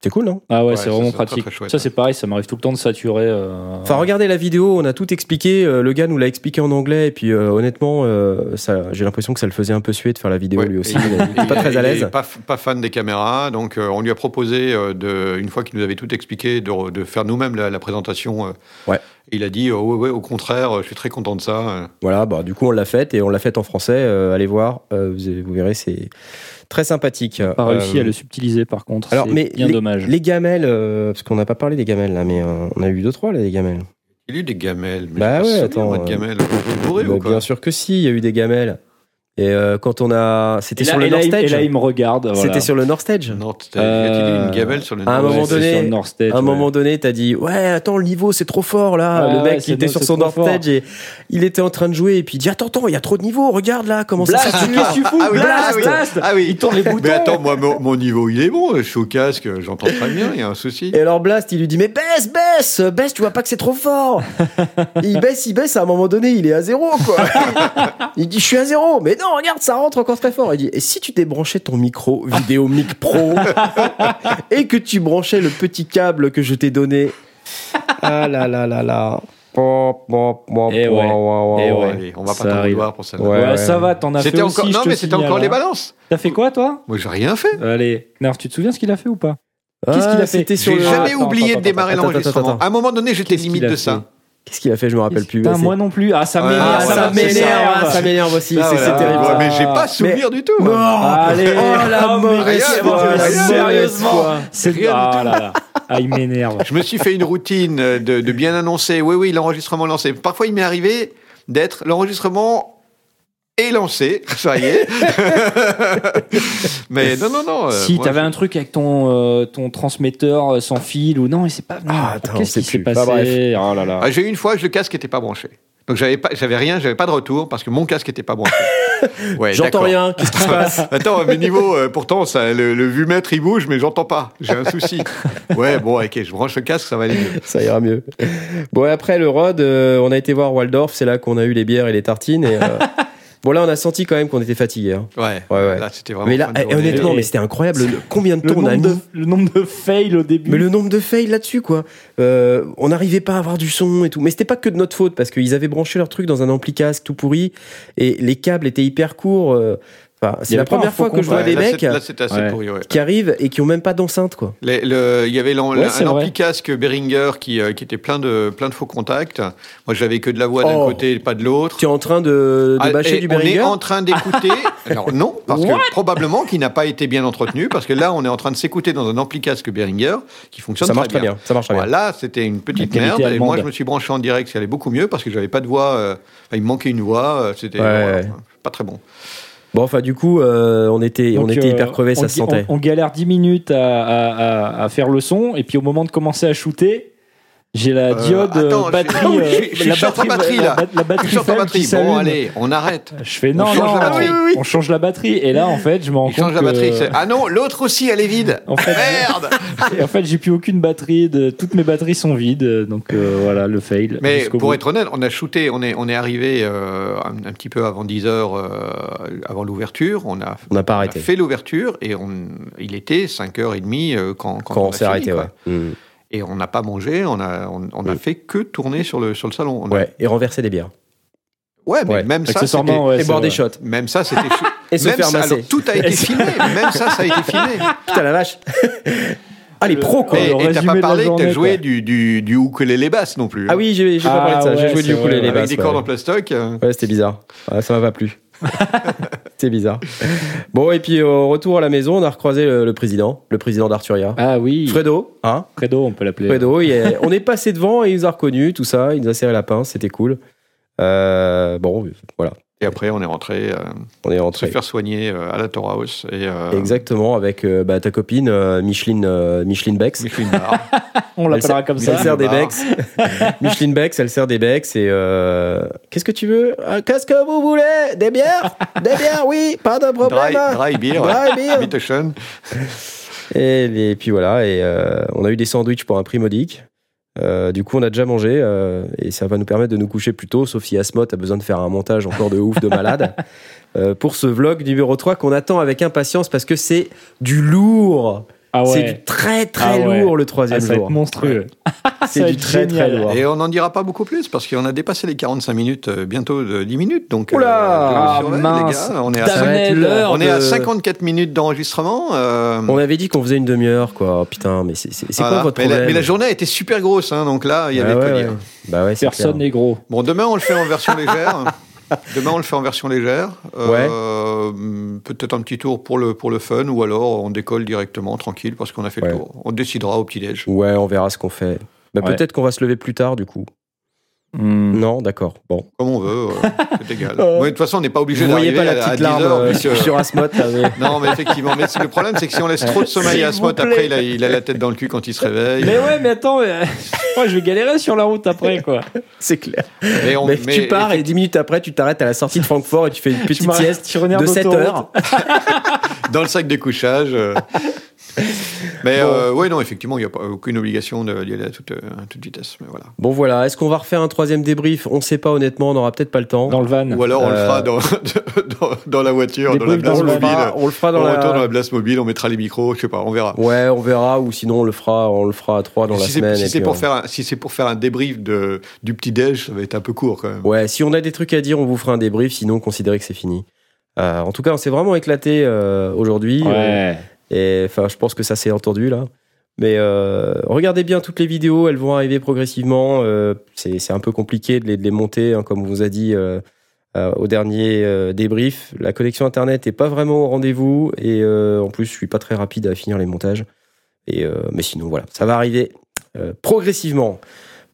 C'est cool, non? Ah ouais, Ouais, c'est vraiment très, pratique. très chouette, ça c'est pareil, ça m'arrive tout le temps de saturer. euh, Enfin, regardez la vidéo, on a tout expliqué. euh, le gars nous l'a expliqué en anglais, et puis euh, honnêtement, euh, ça, j'ai l'impression que ça le faisait un peu suer de faire la vidéo Ouais, lui aussi. Il et- pas très à l'aise. Pas, pas fan des caméras, donc euh, on lui a proposé, euh, de, une fois qu'il nous avait tout expliqué, de, re- de faire nous-mêmes la, la présentation. euh. Ouais. Il a dit, euh, ouais, ouais, au contraire, euh, je suis très content de ça. Voilà, bah, du coup, on l'a faite et on l'a faite en français. euh, allez voir, euh, vous, vous verrez, c'est très sympathique. Pas réussi Euh, à le subtiliser par contre. Alors, c'est mais bien les, dommage. les gamelles, euh, parce qu'on n'a pas parlé des gamelles là, mais euh, on a eu deux trois là, des gamelles. Il y a eu des gamelles. Mais Bah ouais, attends, de euh, gamelles. Vous bourrez Bah, ou quoi? bien sûr que si, il y a eu des gamelles. Et euh, quand on a, c'était sur le North il- et Stage. là, il me regarde. voilà. C'était sur le North Stage. Non, t'as- y a-t-il eu une gamelle sur le à un moment donné- sur le North Stage, À un ouais. moment donné, t'as dit ouais attends le niveau c'est trop fort là. Ouais, le mec ouais, il était sur son North fort. Stage et il était en train de jouer et puis il dit attends attends il y a trop de niveau regarde là comment Blast, ça sature. qu'est-ce que tu fous? Ah oui, Blast, ah oui. blast Ah oui. Il tourne les boutons. Mais attends, moi, mon, mon niveau, il est bon. Je suis au casque, j'entends très bien, il y a un souci. Et alors Blast, il lui dit mais baisse, baisse, baisse, tu vois pas que c'est trop fort. Il baisse, il baisse, à un moment donné, il est à zéro quoi. il dit je suis à zéro, mais non regarde ça rentre encore très fort. Il dit et si tu débranchais ton micro vidéo mic pro et que tu branchais le petit câble que je t'ai donné. Ah là là là là. Pop, Eh ouais. pop, Eh ouais. On va Ça pas t'en arrive. vouloir pour ça. Ouais. Ouais, ça va, t'en as fait C'était aussi. encore, je non, te mais c'était signale, encore les hein. balances. T'as fait quoi, toi? Moi, j'ai rien fait. Allez, Nerf, tu te souviens ce qu'il a fait ou pas? Qu'est-ce qu'il a Ah, fait? C'était sur J'ai le. jamais Attends, oublié attends, de démarrer attends, attends, l'enregistrement. attends. À un moment donné, j'étais Qu'est-ce limite qu'il a de fait? ça. Qu'est-ce qu'il a fait Je me rappelle plus. Putain, C'est- moi non plus. Ah, ça Ah, m'énerve. Ah, ça m'énerve, ça. ah, ça m'énerve aussi. Ah, c'est voilà. terrible. Ouais, mais j'ai pas souvenir du tout. Non. Allez, Oh, la oh, mauvaise sérieusement. C'est Rien du ah tout. là là. Ah, il m'énerve. Je me suis fait une routine de, de bien annoncer. Oui, oui, l'enregistrement lancé. Parfois, il m'est arrivé d'être l'enregistrement est lancé. Ça y est. Mais non, non, non. euh, si t'avais je- un truc avec ton euh, ton transmetteur euh, sans fil ou non, et c'est pas. Non, Ah, attends, qu'est-ce c'est qui s'est plus. passé? Bah. Oh là là. Ah, j'ai eu une fois, le casque n'était pas branché. Donc j'avais pas, j'avais rien, j'avais pas de retour parce que mon casque n'était pas branché. Ouais, J'entends rien. Qu'est-ce qui se passe? Attends, à mes niveaux, euh, pourtant, ça, le, le vue-mètre, il bouge, mais j'entends pas. J'ai un souci. Ouais, bon, ok, je branche le casque, ça va aller mieux. Ça ira mieux. Bon, après le Rod, euh, on a été voir Waldorf. C'est là qu'on a eu les bières et les tartines. Et, euh, bon, là, on a senti quand même qu'on était fatigué. hein. Ouais, Ouais, ouais. là, c'était vraiment. Mais là, eh, honnêtement, mais c'était incroyable. le- combien de temps on a mis de, le nombre de fails au début. Mais le nombre de fails là-dessus, quoi. Euh, on n'arrivait pas à avoir du son et tout. Mais c'était pas que de notre faute parce qu'ils avaient branché leur truc dans un ampli casque tout pourri et les câbles étaient hyper courts. euh. Enfin, c'est la première fois que je vois Ouais, des là, mecs c'est- Là, c'était assez Ouais. pourri, ouais. qui arrivent et qui ont même pas d'enceinte, quoi. Il y avait un ampli casque Behringer qui, euh, qui était plein de, plein de faux contacts. Moi, j'avais que de la voix d'un Oh. côté et pas de l'autre. Tu es en train de, de Ah, bâcher du on est Behringer en train d'écouter. Alors non, parce que probablement qu'il n'a pas été bien entretenu, parce que là, on est en train de s'écouter dans un ampli casque Behringer qui fonctionne Ça marche très bien. Ça marche très bien. Voilà, c'était une petite La merde. Et moi, je me suis branché en direct, ça allait beaucoup mieux parce que j'avais pas de voix. euh, il me manquait une voix. euh, C'était pas très bon. Bon, enfin, du coup, euh, on était, on était euh, hyper crevés, ça se sentait. On, on galère 10 minutes à, à- à- à faire le son, et puis au moment de commencer à shooter, j'ai la Euh, diode euh, attends, batterie. je- je- je suis la batterie, la là. ba- La Je batterie suis batterie. Bon, allez, on arrête. Je fais On non, change non, la batterie. on- on change la batterie. Et là, en fait, je me rends compte change la que- batterie. c'est- Ah non, l'autre aussi, elle est vide. En fait, Merde Et en fait, j'ai plus aucune batterie. De... Toutes mes batteries sont vides. Donc euh, voilà, le fail. Mais pour bout. être honnête, on a shooté, on est, on est arrivé euh, un, un petit peu avant 10 heures, euh, avant l'ouverture. On a, On n'a pas on a arrêté. fait l'ouverture et on, il était 5h30 euh, quand, quand, Quand on a s'est arrêté, quoi. ouais. Mm. Et on n'a pas mangé, on a, on, on a fait que tourner sur le, sur le salon. On a- Ouais, et renverser des bières. Ouais, mais Ouais. même ça, ouais, et c'est boire des shots. même ça, c'était fi- Et se même faire ça, masser. alors, tout a été filmé. Même ça, ça a été filmé. Putain la vache Ah, les pros, quoi. Et t'as pas parlé que t'as joué du, du, du ukulélé basse non plus. Ah oui, j'ai j'ai pas Ah parlé de ça. ouais, j'ai joué du ukulélé vrai. Avec basse. des cordes en plastoc. euh, Ouais, c'était bizarre. Ah, ça m'a pas plu. C'était bizarre. Bon, et puis au retour à la maison, on a recroisé le, le président, le président d'Arturia. Ah oui. Fredo, hein Fredo, on peut l'appeler. Fredo, est- on est passé devant et il nous a reconnus, tout ça. Il nous a serré la pince, c'était cool. Euh, bon, voilà, Et après, on est rentré euh, on est se rentré. faire soigner euh, à la Torah House. Et, euh, Exactement, avec euh, bah, ta copine euh, Micheline, euh, Micheline Bex. Micheline Bar. On l'appellera comme Elle ça. sert des bex. Micheline Bex, elle sert des bex et euh, qu'est-ce que tu veux? Qu'est-ce que vous voulez? Des bières? Des bières, oui, pas de problème. Dry, dry beer. Dry beer. Bitteschön. Et, les- puis voilà, et euh, on a eu des sandwichs pour un prix modique. Euh, du coup, on a déjà mangé euh, et ça va nous permettre de nous coucher plus tôt, sauf si Asmot a besoin de faire un montage encore de ouf de malade. Euh, pour ce vlog numéro 3 qu'on attend avec impatience parce que c'est du lourd. Ah C'est du très très Ah ouais. lourd le Ah, troisième ça va jour. être monstrueux. C'est du très très génial. lourd. Et on n'en dira pas beaucoup plus parce qu'on a dépassé les 45 minutes, euh, bientôt de 10 minutes. Donc, Oula je Ah, surveille, mince. les gars. On est à, on est à de- 54 minutes d'enregistrement. euh, On avait dit qu'on faisait une demi-heure, quoi. Oh, putain, mais c'est voilà. quoi votre mais, la, problème mais la journée a été super grosse, hein, donc là, il y avait Ah de ouais, dire. Bah ouais, Personne n'est gros. Bon, demain, on le fait en version légère. Demain, on le fait en version légère. Euh, Peut-être un petit tour pour le, pour le fun, ou alors on décolle directement, tranquille, parce qu'on a fait Ouais. le tour. On décidera au petit-déj. Ouais, on verra ce qu'on fait. Bah, Ouais. Peut-être qu'on va se lever plus tard, du coup. Hmm. Non, d'accord. Bon. Comme on veut, euh, c'est égal. De toute façon, on n'est pas obligé Vous voyez pas la petite 10 larme heures. euh, sur Asmot, là, mais- Non, mais effectivement. Mais le problème, c'est que si on laisse trop de sommeil à plaît. après, il a, il a la tête dans le cul quand il se réveille. Mais ouais, mais attends, mais, moi je vais galérer sur la route après quoi. C'est clair. Mais on- mais mais- tu pars et 10 minutes après, tu t'arrêtes à la sortie de Francfort et tu fais une petite sieste de 7 d'autoroute. heures. dans le sac de couchage. Mais euh, ouais, non, effectivement, il n'y a pas, aucune obligation d'y aller à toute, euh, à toute vitesse. Mais voilà. Bon, voilà. Est-ce qu'on va refaire un troisième débrief? On sait pas, honnêtement. On n'aura peut-être pas le temps. Dans le van. Ou alors on le Euh, fera dans, dans, dans la voiture, dans la place mobile. fera, on le fera dans on la... retourne dans la place mobile, on mettra les micros, je sais pas, on verra. Ouais, on verra. Ou sinon, on le fera, on le fera à 3 dans la si semaine. si c'est pour, on- faire un- si c'est pour faire un débrief de, du petit-déj, ça va être un peu court quand même. Ouais, si on a des trucs à dire, on vous fera un débrief. Sinon, considérez que c'est fini. Euh, en tout cas, on s'est vraiment éclaté euh, aujourd'hui. Euh, Ouais. Et enfin, je pense que ça s'est entendu là. Mais euh, regardez bien toutes les vidéos, elles vont arriver progressivement. Euh, c'est un peu compliqué de les, monter, hein, comme on vous a dit euh, au dernier débrief. La connexion internet est pas vraiment au rendez-vous et en plus, je suis pas très rapide à finir les montages. Mais sinon, voilà, ça va arriver progressivement.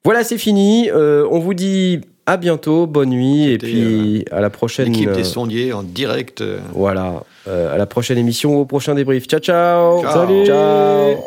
Voilà, c'est fini. On vous dit à bientôt, bonne nuit et puis à la prochaine. L'équipe euh, des sondiers en direct. euh, voilà, euh, à la prochaine émission, au prochain débrief. Ciao, ciao. Ciao. Salut. Ciao.